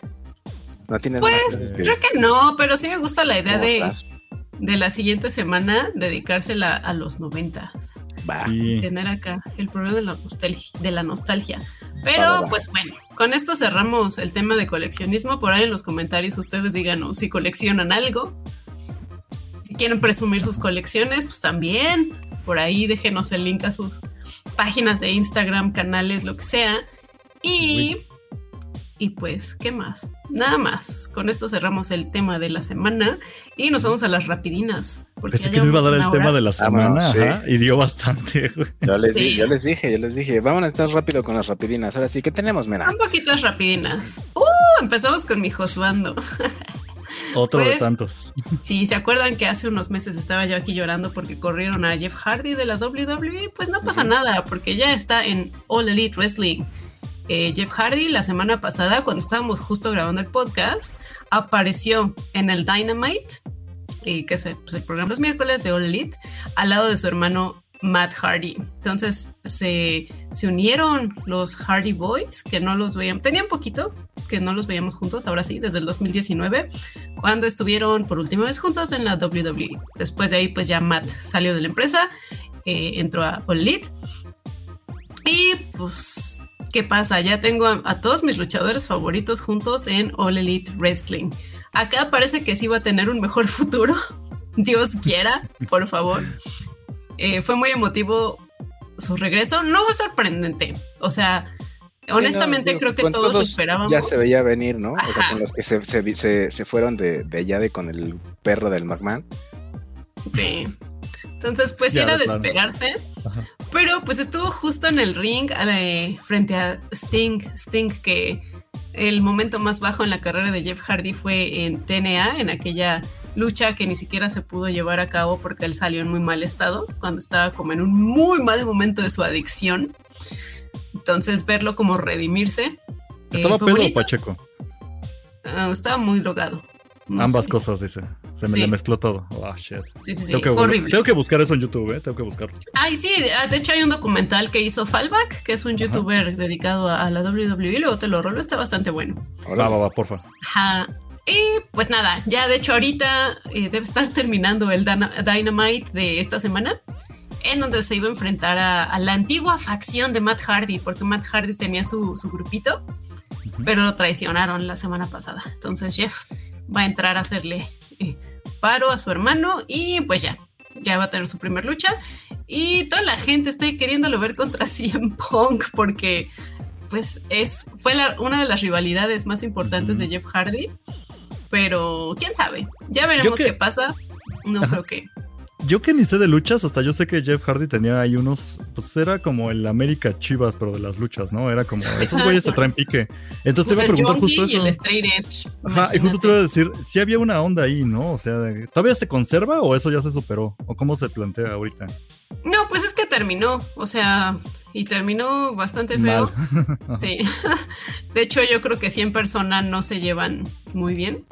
¿No tienes pues, que... creo que no, pero sí me gusta la idea de, de la siguiente semana dedicársela a los noventas. Sí. Tener acá el problema de la nostalgia. De la nostalgia. Pero pues bueno, con esto cerramos el tema de coleccionismo. Por ahí en los comentarios ustedes díganos si coleccionan algo. Si quieren presumir sus colecciones, pues también. Por ahí déjenos el link a sus páginas de Instagram, canales, lo que sea. Y... Y pues, ¿qué más? Nada más. Con esto cerramos el tema de la semana y nos vamos a las rapidinas. Porque Pensé que no iba a dar el tema de la semana Vámonos, sí. y dio bastante. Yo les, sí. di, yo les, dije, yo les dije, vamos a estar rápido con las rapidinas. Ahora sí, ¿qué tenemos, Mena? Un poquito de rapidinas. Uh, empezamos con mi Josuando. <laughs> Otro pues, de tantos. Sí, ¿se acuerdan que hace unos meses estaba yo aquí llorando porque corrieron a Jeff Hardy de la WWE? Pues no pasa nada, porque ya está en All Elite Wrestling eh, Jeff Hardy la semana pasada, cuando estábamos justo grabando el podcast, apareció en el Dynamite, y que es pues, el programa los miércoles de All Elite, al lado de su hermano Matt Hardy. Entonces se, se, unieron los Hardy Boys, que no los veíamos, tenían poquito que no los veíamos juntos, ahora sí, desde el 2019, cuando estuvieron por última vez juntos en la WWE. Después de ahí, pues ya Matt salió de la empresa, eh, entró a All Elite. Y pues ¿Qué pasa? Ya tengo a, a, todos mis luchadores favoritos juntos en All Elite Wrestling. Acá parece que sí va a tener un mejor futuro. <laughs> Dios quiera, por favor. Eh, fue muy emotivo su regreso. No fue sorprendente. O sea, sí, honestamente no, creo que todos, todos, lo esperábamos. Ya se veía venir, ¿no? Ajá. O sea, con los que se, se, se, se fueron de, de, allá de con el perro del McMahon. Sí. Entonces, pues ya era de, de esperarse. Ajá. Pero pues estuvo justo en el ring eh, frente a Sting. Sting que el momento más bajo en la carrera de Jeff Hardy fue en TNA, en aquella lucha que ni siquiera se pudo llevar a cabo porque él salió en muy mal estado, cuando estaba como en un muy mal momento de su adicción. Entonces verlo como redimirse. ¿Estaba eh, pedo o Pacheco? Uh, estaba muy drogado. No Ambas sé. cosas, dice. Se me sí. le mezcló todo. Oh, shit. Sí, sí, sí. Tengo que, Fue horrible. Tengo que buscar eso en YouTube, ¿eh? Tengo que buscarlo. Ay, sí. De hecho, hay un documental que hizo Fallback, que es un youtuber dedicado a, la WWE. Luego te lo rolo. Está bastante bueno. Va, va, porfa. Ajá. Y pues nada, ya de hecho ahorita eh, debe estar terminando el Dynamite de esta semana, en donde se iba a enfrentar a, a la antigua facción de Matt Hardy, porque Matt Hardy tenía su, su grupito, uh -huh. pero lo traicionaron la semana pasada. Entonces Jeff va a entrar a hacerle eh, paro a su hermano y pues ya, ya va a tener su primer lucha. Y toda la gente está queriéndolo ver contra <laughs> CM Punk porque pues es, fue la, una de las rivalidades más importantes uh -huh. de Jeff Hardy. Pero quién sabe, ya veremos qué pasa. No creo que yo que ni sé de luchas, hasta yo sé que Jeff Hardy tenía ahí unos, pues era como el América Chivas, pero de las luchas, ¿no? Era como, esos güeyes se traen pique. Entonces pues te iba a preguntar justo eso. Y el straight edge, Ajá, y justo te iba a decir, si sí había una onda ahí, ¿no? O sea, ¿todavía se conserva o eso ya se superó? ¿O cómo se plantea ahorita? No, pues es que terminó, o sea, y terminó bastante feo. <laughs> sí. <laughs> De hecho, yo creo que 100 personas no se llevan muy bien.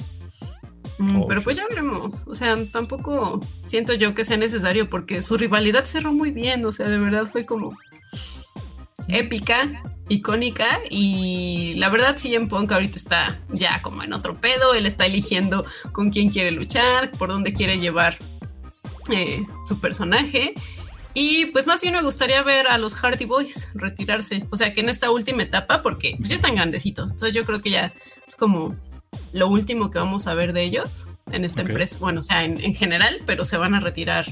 Mm, oh, pero pues ya veremos. O sea, tampoco siento yo que sea necesario porque su rivalidad cerró muy bien. O sea, de verdad fue como épica, icónica. Y la verdad, sí, en Punk ahorita está ya como en otro pedo. Él está eligiendo con quién quiere luchar, por dónde quiere llevar eh, su personaje. Y pues más bien me gustaría ver a los Hardy Boys retirarse. O sea, que en esta última etapa, porque pues, ya están grandecitos. Entonces yo creo que ya es como lo último que vamos a ver de ellos en esta okay. empresa, bueno, o sea, en, en, general, pero se van a retirar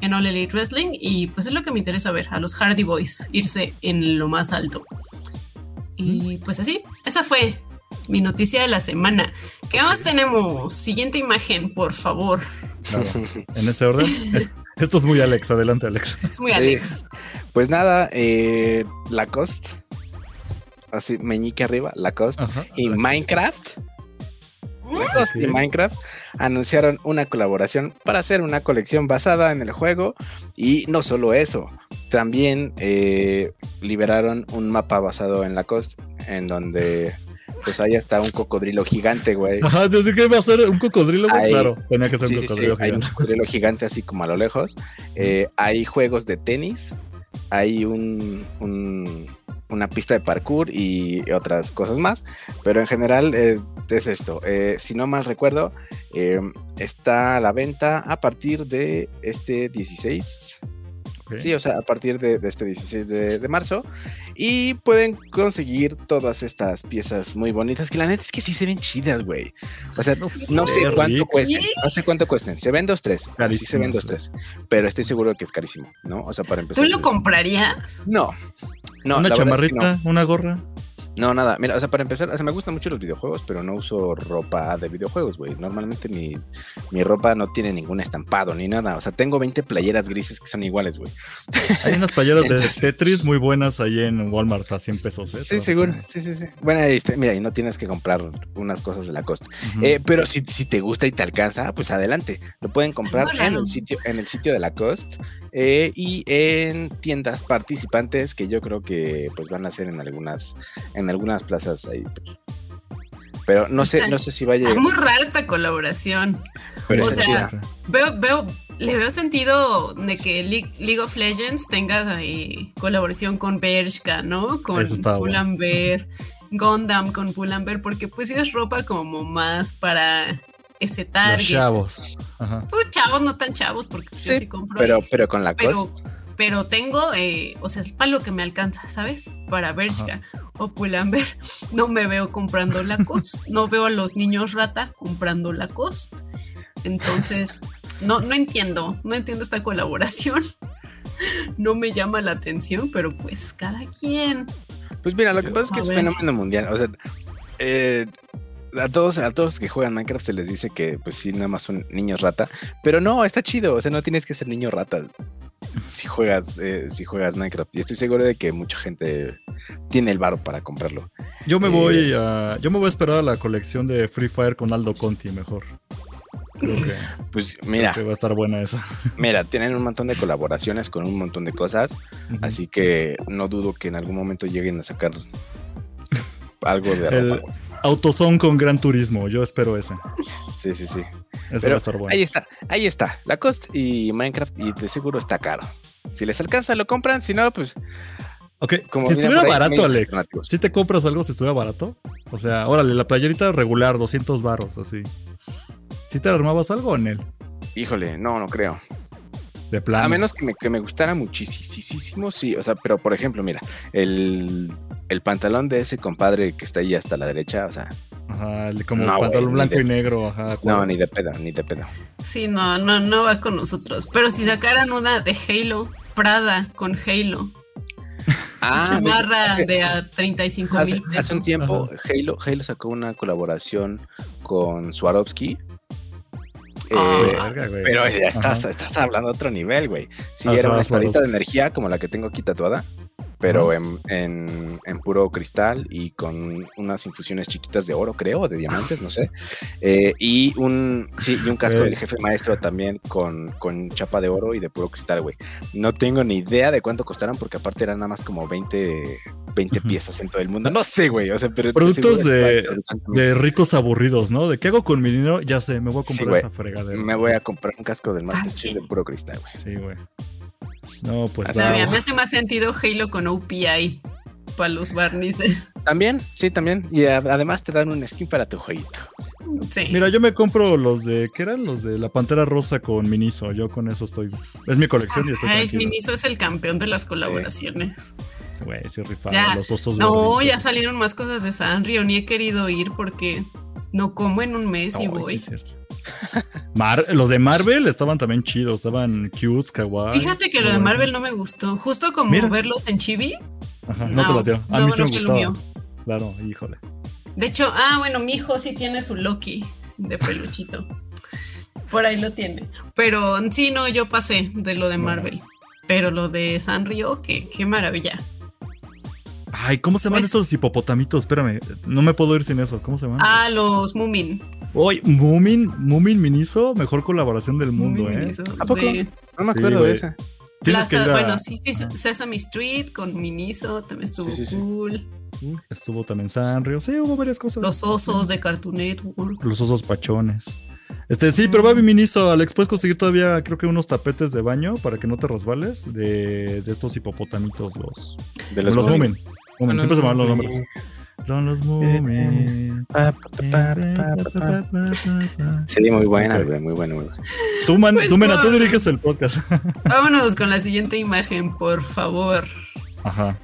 en All Elite Wrestling y pues es lo que me interesa ver, a los Hardy Boys irse en lo más alto. Y pues así, esa fue mi noticia de la semana. ¿Qué más tenemos? Siguiente imagen, por favor. <laughs> En ese orden. <laughs> Esto es muy Alex, adelante Alex. Es muy Alex. Pues nada, eh, Lacoste, así meñique arriba, Lacoste y Minecraft. Lacoste y Minecraft anunciaron una colaboración para hacer una colección basada en el juego y no solo eso, también eh, liberaron un mapa basado en Lacoste en donde pues ahí está un cocodrilo gigante, güey. Ajá, que iba a ser un cocodrilo, claro, tenía que ser un cocodrilo gigante. Hay un cocodrilo gigante así como a lo lejos. Eh, hay juegos de tenis, hay un, una pista de parkour y otras cosas más, pero en general es, esto. Eh, si no mal recuerdo, eh, está a la venta a partir de este 16 Sí, o sea, a partir de, este 16 de, marzo. Y pueden conseguir todas estas piezas muy bonitas, que la neta es que sí se ven chidas, güey. O sea, no, sé cuánto cuesten, no sé cuánto cuesten. Se ven dos, tres. Sí se ven dos, tres. Pero estoy seguro que es carísimo, ¿no? O sea, para empezar. ¿Tú lo comprarías? No. No, una chamarrita, una gorra. No, nada. Mira, o sea, para empezar, o sea, me gustan mucho los videojuegos, pero no uso ropa de videojuegos, güey. Normalmente mi, mi, ropa no tiene ningún estampado ni nada. O sea, tengo 20 playeras grises que son iguales, güey. Hay unas playeras de <laughs> Tetris muy buenas ahí en Walmart a 100 pesos, ¿eh? Sí, seguro. Sí, sí, sí. Bueno, ahí está. Mira, y no tienes que comprar unas cosas de la costa. Eh, pero si, si te gusta y te alcanza, pues adelante. Lo pueden comprar en el sitio, en el sitio de la Cost eh, y en tiendas participantes que yo creo que pues van a ser en algunas en algunas plazas ahí. Pero no sé, no sé si va a llegar. Es muy rara esta colaboración. o sea, veo, veo, le veo sentido de que League, of Legends tenga colaboración con Bershka, ¿no? Con Pull&Bear, Gundam con Pull&Bear, porque pues es ropa como más para ese target. Los chavos. Pues chavos, no tan chavos, porque yo sí compro. Pero, pero con la pero, Pero tengo, eh, o sea, es para lo que me alcanza, ¿sabes? Para Bershka o Pull&Bear. No me veo comprando la cost. no veo a los niños rata comprando la cost. Entonces, no, no entiendo, no entiendo esta colaboración. No me llama la atención, pero pues cada quien. Pues mira, lo que pasa es que es fenómeno mundial. O sea, eh, a todos, a todos que juegan Minecraft se les dice que pues sí, nada más son niños rata. Pero no, está chido. O sea, no tienes que ser niño rata si juegas, eh, si juegas Minecraft. Y estoy seguro de que mucha gente tiene el varo para comprarlo. Yo me voy eh, a. Yo me voy a esperar a la colección de Free Fire con Aldo Conti mejor. Creo que, pues mira, va a estar buena esa. Mira, tienen un montón de colaboraciones con un montón de cosas, así que no dudo que en algún momento lleguen a sacar algo de <laughs> ropa. Autosón con Gran Turismo, yo espero ese. Sí, sí, sí. Eso va a estar bueno. Ahí está, ahí está. La Cost y Minecraft, y de seguro está caro. Si les alcanza, lo compran, si no, pues. Ok, si estuviera barato, Alex, si te compras algo si estuviera barato, o sea, órale, la playerita regular, 200 varos, así. ¿Si te armabas algo en él? Híjole, no, no creo. De plano. A menos que me, que me gustara muchísimo, sí. O sea, pero por ejemplo, mira, el, el pantalón de ese compadre que está ahí hasta la derecha, o sea. Ajá, como pantalón blanco y negro, ajá. No, ni de pedo, ni de pedo. Sí, no, no, no va con nosotros. Pero si sacaran una de Halo, Prada con Halo. <laughs> Ah, chamarra de a 35 mil Hace un tiempo, Halo, Halo sacó una colaboración con Swarovski eh, pero ya estás, estás hablando a otro nivel, güey. Si era una espadita de energía como la que tengo aquí tatuada, pero en, en, puro cristal y con unas infusiones chiquitas de oro, creo, de diamantes, no sé. Eh, y un sí, y un casco del jefe maestro también con, con chapa de oro y de puro cristal, güey. No tengo ni idea de cuánto costaron, porque aparte eran nada más como 20, 20 piezas en todo el mundo. No sé, güey. O sea, pero Productos de, de, ricos aburridos, ¿no? ¿De qué hago con mi dinero? Ya sé, me voy a comprar esa fregadera. Me voy a comprar un casco del Master Chief de puro cristal, güey. Sí, güey. No, pues. A mí me hace más sentido Halo con OPI para los barnices. También, sí, también. Y además te dan un skin para tu jueguito. Sí. Mira, yo me compro los de. ¿Qué eran? Los de la pantera rosa con Miniso. Yo con eso estoy. Es mi colección y estoy. Es Miniso es el campeón de las colaboraciones. Güey, sí, rifado. Los osos No, ya salieron más cosas de Sanrio. Ni he querido ir porque no como en un mes y voy. Sí, es cierto los de Marvel estaban también chidos, estaban cute, kawaii. Fíjate que lo de Marvel no me gustó. Justo como verlos en Chibi. Ajá, no, te lo dio. A mí sí me gustó. Claro, híjole. De hecho, ah, bueno, mi hijo sí tiene su Loki de peluchito. Por ahí lo tiene. Pero sí, no, yo pasé de lo de Marvel. Pero lo de Sanrio, qué, qué maravilla. Ay, ¿cómo se llaman Pues- esos hipopotamitos? Espérame, no me puedo ir sin eso. ¿Cómo se llaman? Ah, los Moomin. Uy, Moomin, Moomin Miniso, mejor colaboración del mundo, Moomin ¿eh? hizo- ¿A poco? sí. No me acuerdo de esa. Que Plaza- ir a- Bueno, sí, sí. Sesame Street con Miniso también estuvo Sí, sí, sí. cool. Estuvo también Sanrio. Sí, hubo varias cosas. Los osos de Cartoon Network. Los osos pachones. Este, sí, pero va mi Miniso. Alex, puedes conseguir todavía, creo que unos tapetes de baño para que no te resbales de, de estos hipopotamitos, los, De los, los Moomin. Moomin, siempre se me van los nombres. Son los Moomin. Pa, pa. Sí, muy buena, güey, muy buena, muy buena. Tú, man, Pues tú, Mena, tú diriges el podcast. <laughs> Vámonos con la siguiente imagen, por favor. Ajá.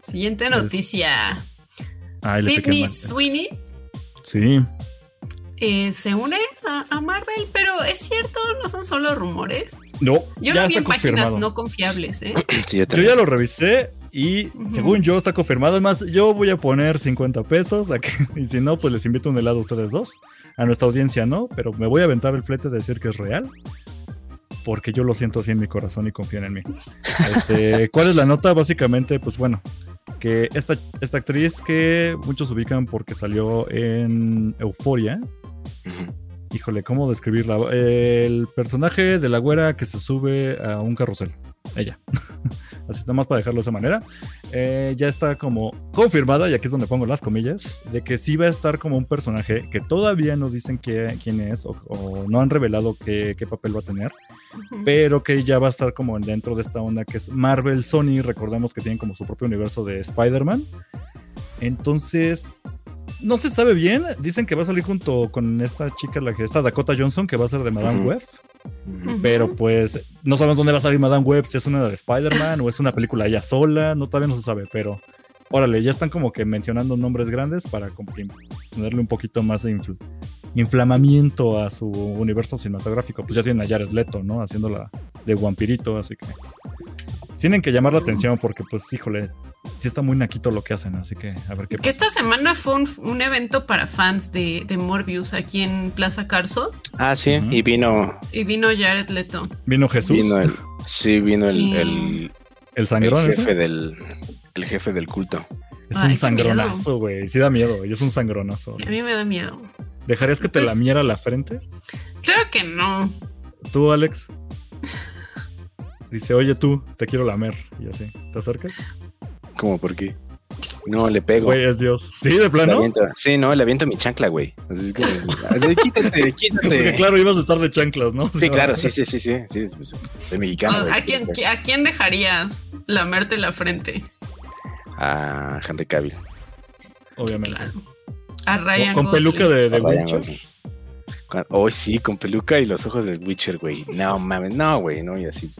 Siguiente noticia. Sidney. Sweeney Sí. eh, se une a, a Marvel, pero es cierto, no son solo rumores. No, Yo ya lo vi en páginas no confiables, ¿eh? Sí, yo ya lo revisé y según yo está confirmado. Además, yo voy a poner 50 pesos <laughs> y si no, pues les invito un helado a ustedes dos. A nuestra audiencia no, pero me voy a aventar el flete de decir que es real. Porque yo lo siento así en mi corazón y confían en mí. Este, <laughs> ¿Cuál es la nota? Básicamente, pues bueno, que esta, esta actriz que muchos ubican porque salió en Euforia. Híjole, ¿cómo describirla? El personaje de la güera que se sube a un carrusel. Ella. <laughs> Así, nada más para dejarlo de esa manera. Eh, ya está como confirmada, y aquí es donde pongo las comillas, de que sí va a estar como un personaje que todavía no dicen qué- quién es o, o no han revelado qué, qué papel va a tener, pero que ya va a estar como dentro de esta onda que es Marvel Sony. Recordemos que tienen como su propio universo de Spider-Man. Entonces, no se sabe bien. Dicen que va a salir junto con esta chica, la que está Dakota Johnson, que va a ser de Madame Ujú. Web. Pero pues no sabemos dónde va a salir Madame Web, si es una de Spider-Man o es una película ella sola. No, todavía no se sabe, pero órale, ya están como que mencionando nombres grandes para ponerle un poquito más de infl- inflamamiento a su universo cinematográfico. Pues ya tienen a Jared Leto, ¿no? Haciéndola de vampirito, así que tienen que llamar la atención porque pues híjole, sí está muy naquito lo que hacen, así que a ver qué Que esta semana fue un, un evento para fans de, de Morbius aquí en Plaza Carso Ah, sí, y vino, y vino Jared Leto. Vino Jesús, vino el, sí, vino el, Sí. el, el el sangrón ese. jefe del, el jefe del culto. Es Ay, un sangronazo, güey. Sí da miedo, y es un sangronazo. Sí, a mí me da miedo. ¿Dejarías que te Pues- lamiera la frente? Claro que no. Tú, Alex. <laughs> Dice, oye tú, te quiero lamer. Y así. ¿Te acercas? ¿Cómo? ¿Por qué? No, le pego. Güey, es Dios. ¿Sí, de plano? aviento- sí, no, le aviento mi chancla, güey. Así es como, así, <laughs> quítate, Porque quítate. claro, ibas a estar de chanclas, ¿no? Sí, <laughs> claro, sí, sí, sí, sí. sí, sí, sí. Soy mexicano. güey. ¿A quién, ¿A quién dejarías lamerte la frente? A Henry Cavill. Obviamente. Claro. A Ryan Con peluca de, de A Ryan Witcher. Con- Oh, sí, con peluca y los ojos del Witcher, güey. No mames, no, güey, no, y así.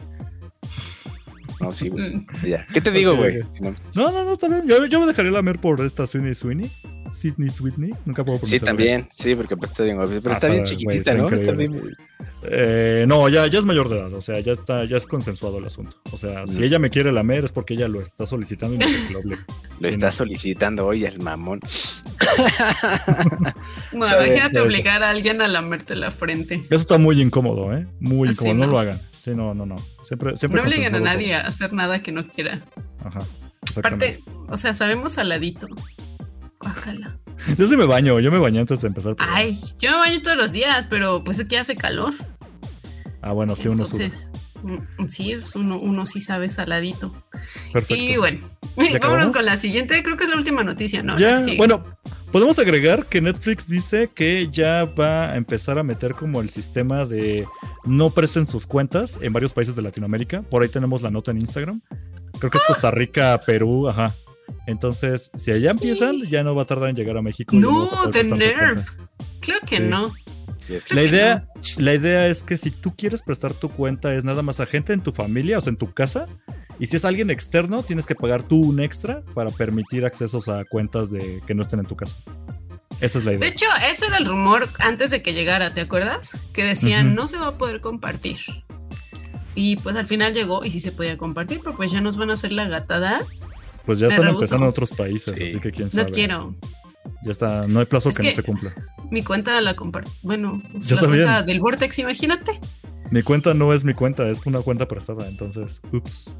<laughs> No, sí, güey. Mm. Sí, ya. ¿Qué te digo, güey? no- No, no, está bien. Yo, yo me dejaría lamer por esta Sweeney Sweeney. Sidney Sweeney. Nunca puedo Sí, pronunciarlo. también, sí, porque pues, está bien, güey, pero Ah, está bien está- chiquitita, está ¿no? Está bien. Eh, no, ya, ya es mayor de edad, o sea, ya está, ya es consensuado el asunto. O sea, si Mm. ella me quiere lamer es porque ella lo está solicitando y no sé que lo obligue. <laughs> Lo Sí, está no. solicitando hoy el mamón. <laughs> Imagínate obligar a alguien a lamerte la frente. Eso está muy incómodo, ¿eh? Muy Así incómodo, no. no. lo hagan. Sí, no, no, no. Siempre, siempre No obliguen a nadie a hacer nada que no quiera. Ajá. Aparte, o sea, sabemos saladitos. Ojalá. Yo sí me baño, yo me bañé antes de empezar. Ay, yo me baño todos los días, pero pues es que hace calor. Ah, bueno, sí, uno. Entonces, mm, sí, es uno, uno sí sabe saladito. Perfecto. Y bueno, <laughs> acabamos? vámonos con la siguiente. Creo que es la última noticia, ¿no? ya, Sí. bueno, podemos agregar que Netflix dice que ya va a empezar a meter como el sistema de no presten sus cuentas en varios países de Latinoamérica. Por ahí tenemos la nota en Instagram. Creo que es Costa Rica, Perú, ajá. Entonces, si allá Sí. empiezan, ya no va a tardar en llegar a México. No, de cuenta. Claro que Sí. no. Yes. La idea, la idea es que si tú quieres prestar tu cuenta es nada más a gente en tu familia, o sea, en tu casa. Y si es alguien externo, tienes que pagar tú un extra para permitir accesos a cuentas de que no estén en tu casa. Esa es la De idea. hecho, ese era el rumor antes de que llegara, ¿te acuerdas? Que decían no se va a poder compartir. Y pues al final llegó y sí se podía compartir, pero pues ya nos van a hacer la gatada. Pues ya están empezando en otros países, Sí. así que quién sabe. No quiero. Ya está, no hay plazo Es que, no se cumpla. Mi cuenta la comparto. Bueno, Yo la también. cuenta del Vortex, imagínate. Mi cuenta no es mi cuenta, es una cuenta prestada, entonces, ups.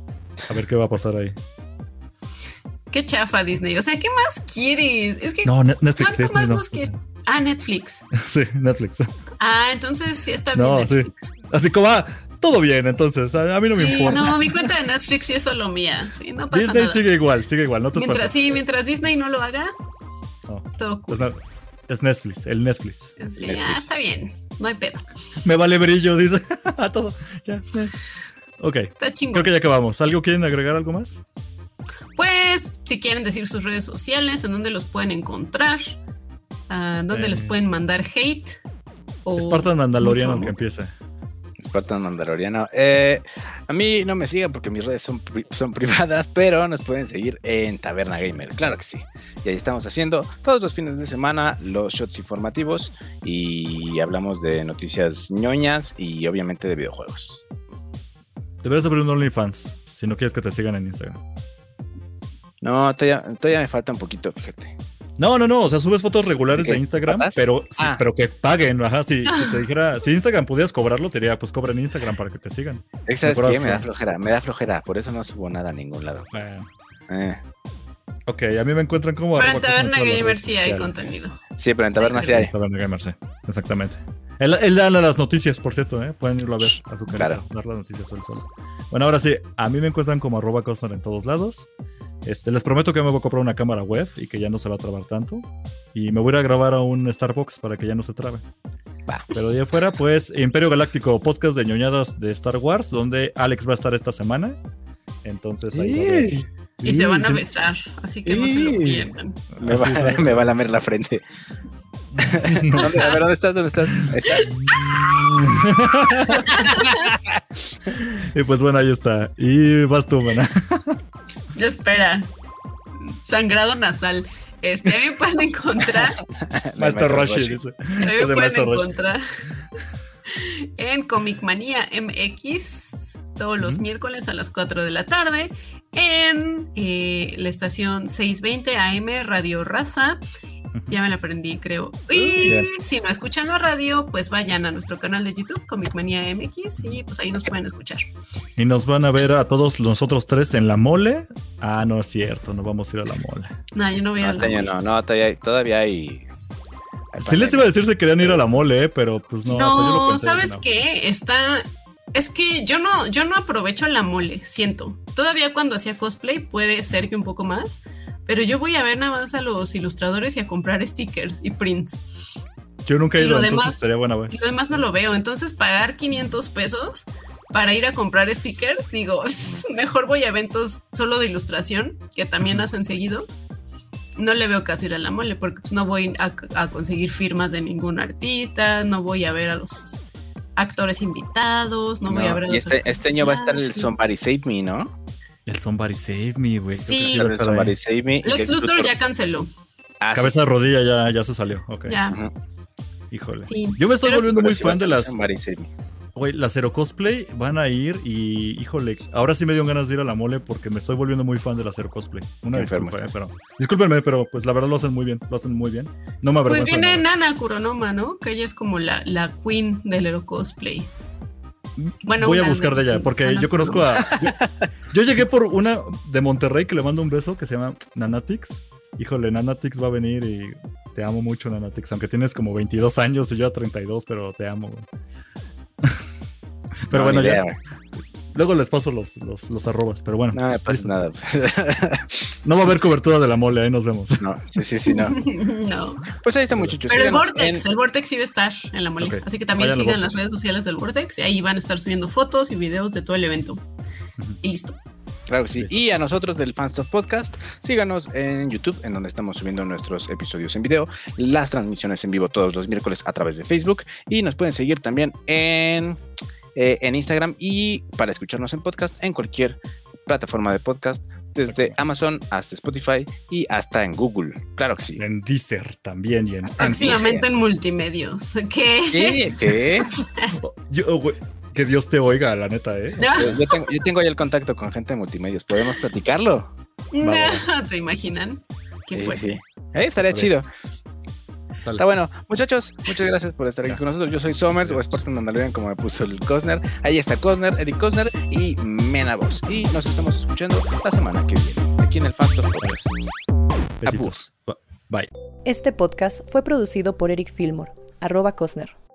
A ver qué va a pasar ahí. Qué chafa Disney. O sea, ¿qué más quieres? Es que No, Net- Netflix, ¿cuánto más no. nos quieres? Ah, Netflix. <laughs> Sí, Netflix. Ah, entonces sí está bien No, sí. Así como, ah, todo bien, entonces, a, mí no me importa. no, mi cuenta de Netflix sí es solo mía. Sí, no pasa Disney nada. sigue igual, sigue igual, no te Mientras, espantes. sí, mientras Disney no lo haga, No, todo cool. es, na- es Netflix, el Netflix. Sí, Netflix. ah, está bien. No hay pedo. Me vale brillo, dice. <laughs> A todo, ya. eh. Ok, Está chingón. creo que ya acabamos. ¿Algo quieren agregar algo más? Pues, si quieren decir sus redes sociales, en dónde los pueden encontrar, a dónde Eh. les pueden mandar hate. O Spartan Mandaloriano mucho que amor. empiece. Spartan Mandaloriano. Eh, a mí no me sigan porque mis redes son, pri- son privadas, <laughs> pero nos pueden seguir en Taberna Gamer. Claro que sí. Y ahí estamos haciendo todos los fines de semana los shots informativos y hablamos de noticias ñoñas y obviamente de videojuegos. Deberías abrir un OnlyFans si no quieres que te sigan en Instagram. No, todavía, todavía me falta un poquito, fíjate. No, no, no. O sea, subes fotos regulares ¿De de Instagram, patas? pero, sí, Ah. pero que paguen. Ajá, si, si te <laughs> dijera, si Instagram pudieras cobrarlo, te diría, pues cobra en Instagram para que te sigan. ¿Sabes qué? Me da flojera, me da flojera, por eso no subo nada a ningún lado. Bueno, Eh, ok, a mí me encuentran como. Pero en Taberna Gamer sí hay contenido. Sí, pero en Taberna sí hay. Taberna Gamer, sí. Exactamente. Él, él da las noticias, por cierto, ¿eh? Pueden irlo a ver a su canal. Claro. Dar las noticias solo. Bueno, ahora sí, a mí me encuentran como arroba en todos lados. Este, les prometo que me voy a comprar una cámara web y que ya no se va a trabar tanto. Y me voy a grabar a un Starbucks para que ya no se trabe. Pero de afuera, pues, Imperio Galáctico, podcast de ñoñadas de Star Wars, donde Alex va a estar esta semana. Entonces ahí va a haber- Y Sí, se van a sí. besar, así que no se lo Sí. pierdan. Me va, va. <laughs> me va a lamer la frente. <laughs> ¿Dónde- a ver, ¿dónde estás? ¿Dónde estás? Ahí está. <laughs> y pues bueno, ahí está. Y vas tú, mana. Espera. Sangrado nasal. Este, a mí me pueden encontrar. <laughs> Maestro Roshi, dice. a mí me pueden Maestro Roshi. encontrar en Comic Manía MX todos los miércoles a las 4 de la tarde en eh, la estación 620 AM Radio Raza. Ya me la aprendí, creo. Y Bien. si no escuchan la radio, pues vayan a nuestro canal de YouTube, Comic Manía MX, y pues ahí nos pueden escuchar. Y nos van a ver a todos nosotros tres en la mole. Ah, no es cierto, no vamos a ir a la mole. No, yo no voy a No, la este año mole. no, no, todavía hay. Todavía hay, Sí les iba a decir si querían ir a la mole, eh, pero pues no. hasta yo lo No, pensé, ¿sabes no. qué? Está. Es que yo no, yo no aprovecho la mole, siento. Todavía cuando hacía cosplay puede ser que un poco más, pero yo voy a ver nada más a los ilustradores y a comprar stickers y prints. Yo nunca he ido, lo entonces demás- sería buena vez. Y lo demás no lo veo. Entonces, pagar 500 pesos para ir a comprar stickers, digo, <laughs> mejor voy a eventos solo de ilustración, que también hacen seguido. No le veo caso ir a la mole, porque pues, no voy a, a conseguir firmas de ningún artista, no voy a ver a los actores invitados, no, voy a ver a y los este, este año va a estar el. Somebody Save Me, ¿no? El Somebody Save Me, güey. Sí. El Somebody. Save Me. Lex Luthor ya canceló. Ah, sí. Cabeza de rodilla ya, ya se salió. Ok. Ya. Híjole. sí. Yo me estoy Pero- volviendo Pero muy fan de las. Somebody Save Me. Güey, las Zero Cosplay van a ir y, híjole, ahora sí me dio ganas de ir a la mole porque me estoy volviendo muy fan de la Zero Cosplay. Una disculpa, eh, pero. Discúlpenme, pero pues la verdad lo hacen muy bien. Lo hacen muy bien. No me Pues viene nada. Nana Kuronoma, ¿no? Que ella es como la, la queen del Hero Cosplay. Bueno, Voy a buscar de ella, porque yo conozco a. Yo, yo llegué por una de Monterrey que le mando un beso que se llama Nanatix. Híjole, Nanatix va a venir y te amo mucho, Nanatix. Aunque tienes como 22 años y yo a 32, pero te amo, güey. <laughs> Pero No, bueno, ya. Luego les paso los, los, los arrobas, pero bueno. No me pasa listo. nada. <laughs> No va a haber cobertura de la mole, ahí nos vemos. no, sí, sí, sí, no. <laughs> no. Pues ahí está, muchachos. Pero el Vortex, en- el Vortex sí va a estar en la mole. Así que también vayan sigan las redes sociales del Vortex y ahí van a estar subiendo fotos y videos de todo el evento. Y listo. Claro que sí. Y a nosotros del Fanstuff Podcast, síganos en YouTube, en donde estamos subiendo nuestros episodios en video, las transmisiones en vivo todos los miércoles a través de Facebook. Y nos pueden seguir también en, eh, en Instagram y para escucharnos en podcast en cualquier plataforma de podcast, desde Amazon hasta Spotify y hasta en Google. Claro que sí. En Deezer también y en. Próximamente en multimedios. ¿Qué? ¿Qué? ¿Qué? Yo, güey, que Dios te oiga, la neta, ¿eh? No, Yo, tengo, yo tengo ya el contacto con gente de multimedios. ¿Podemos platicarlo? no, ¿se imaginan? Qué Sí, fuerte. sí. ¿Eh? Estaría chido. Está bueno. Muchachos, muchas gracias por estar aquí con nosotros. Yo soy Somers o Sporting Mandalorian, como me puso el Cosner. Ahí está Cosner, Eric Cosner y Mena Voz. Y nos estamos escuchando la semana que viene, aquí en el Fast Podcast. Besitos. Bye. Este podcast fue producido por Eric Fillmore, arroba Cosner.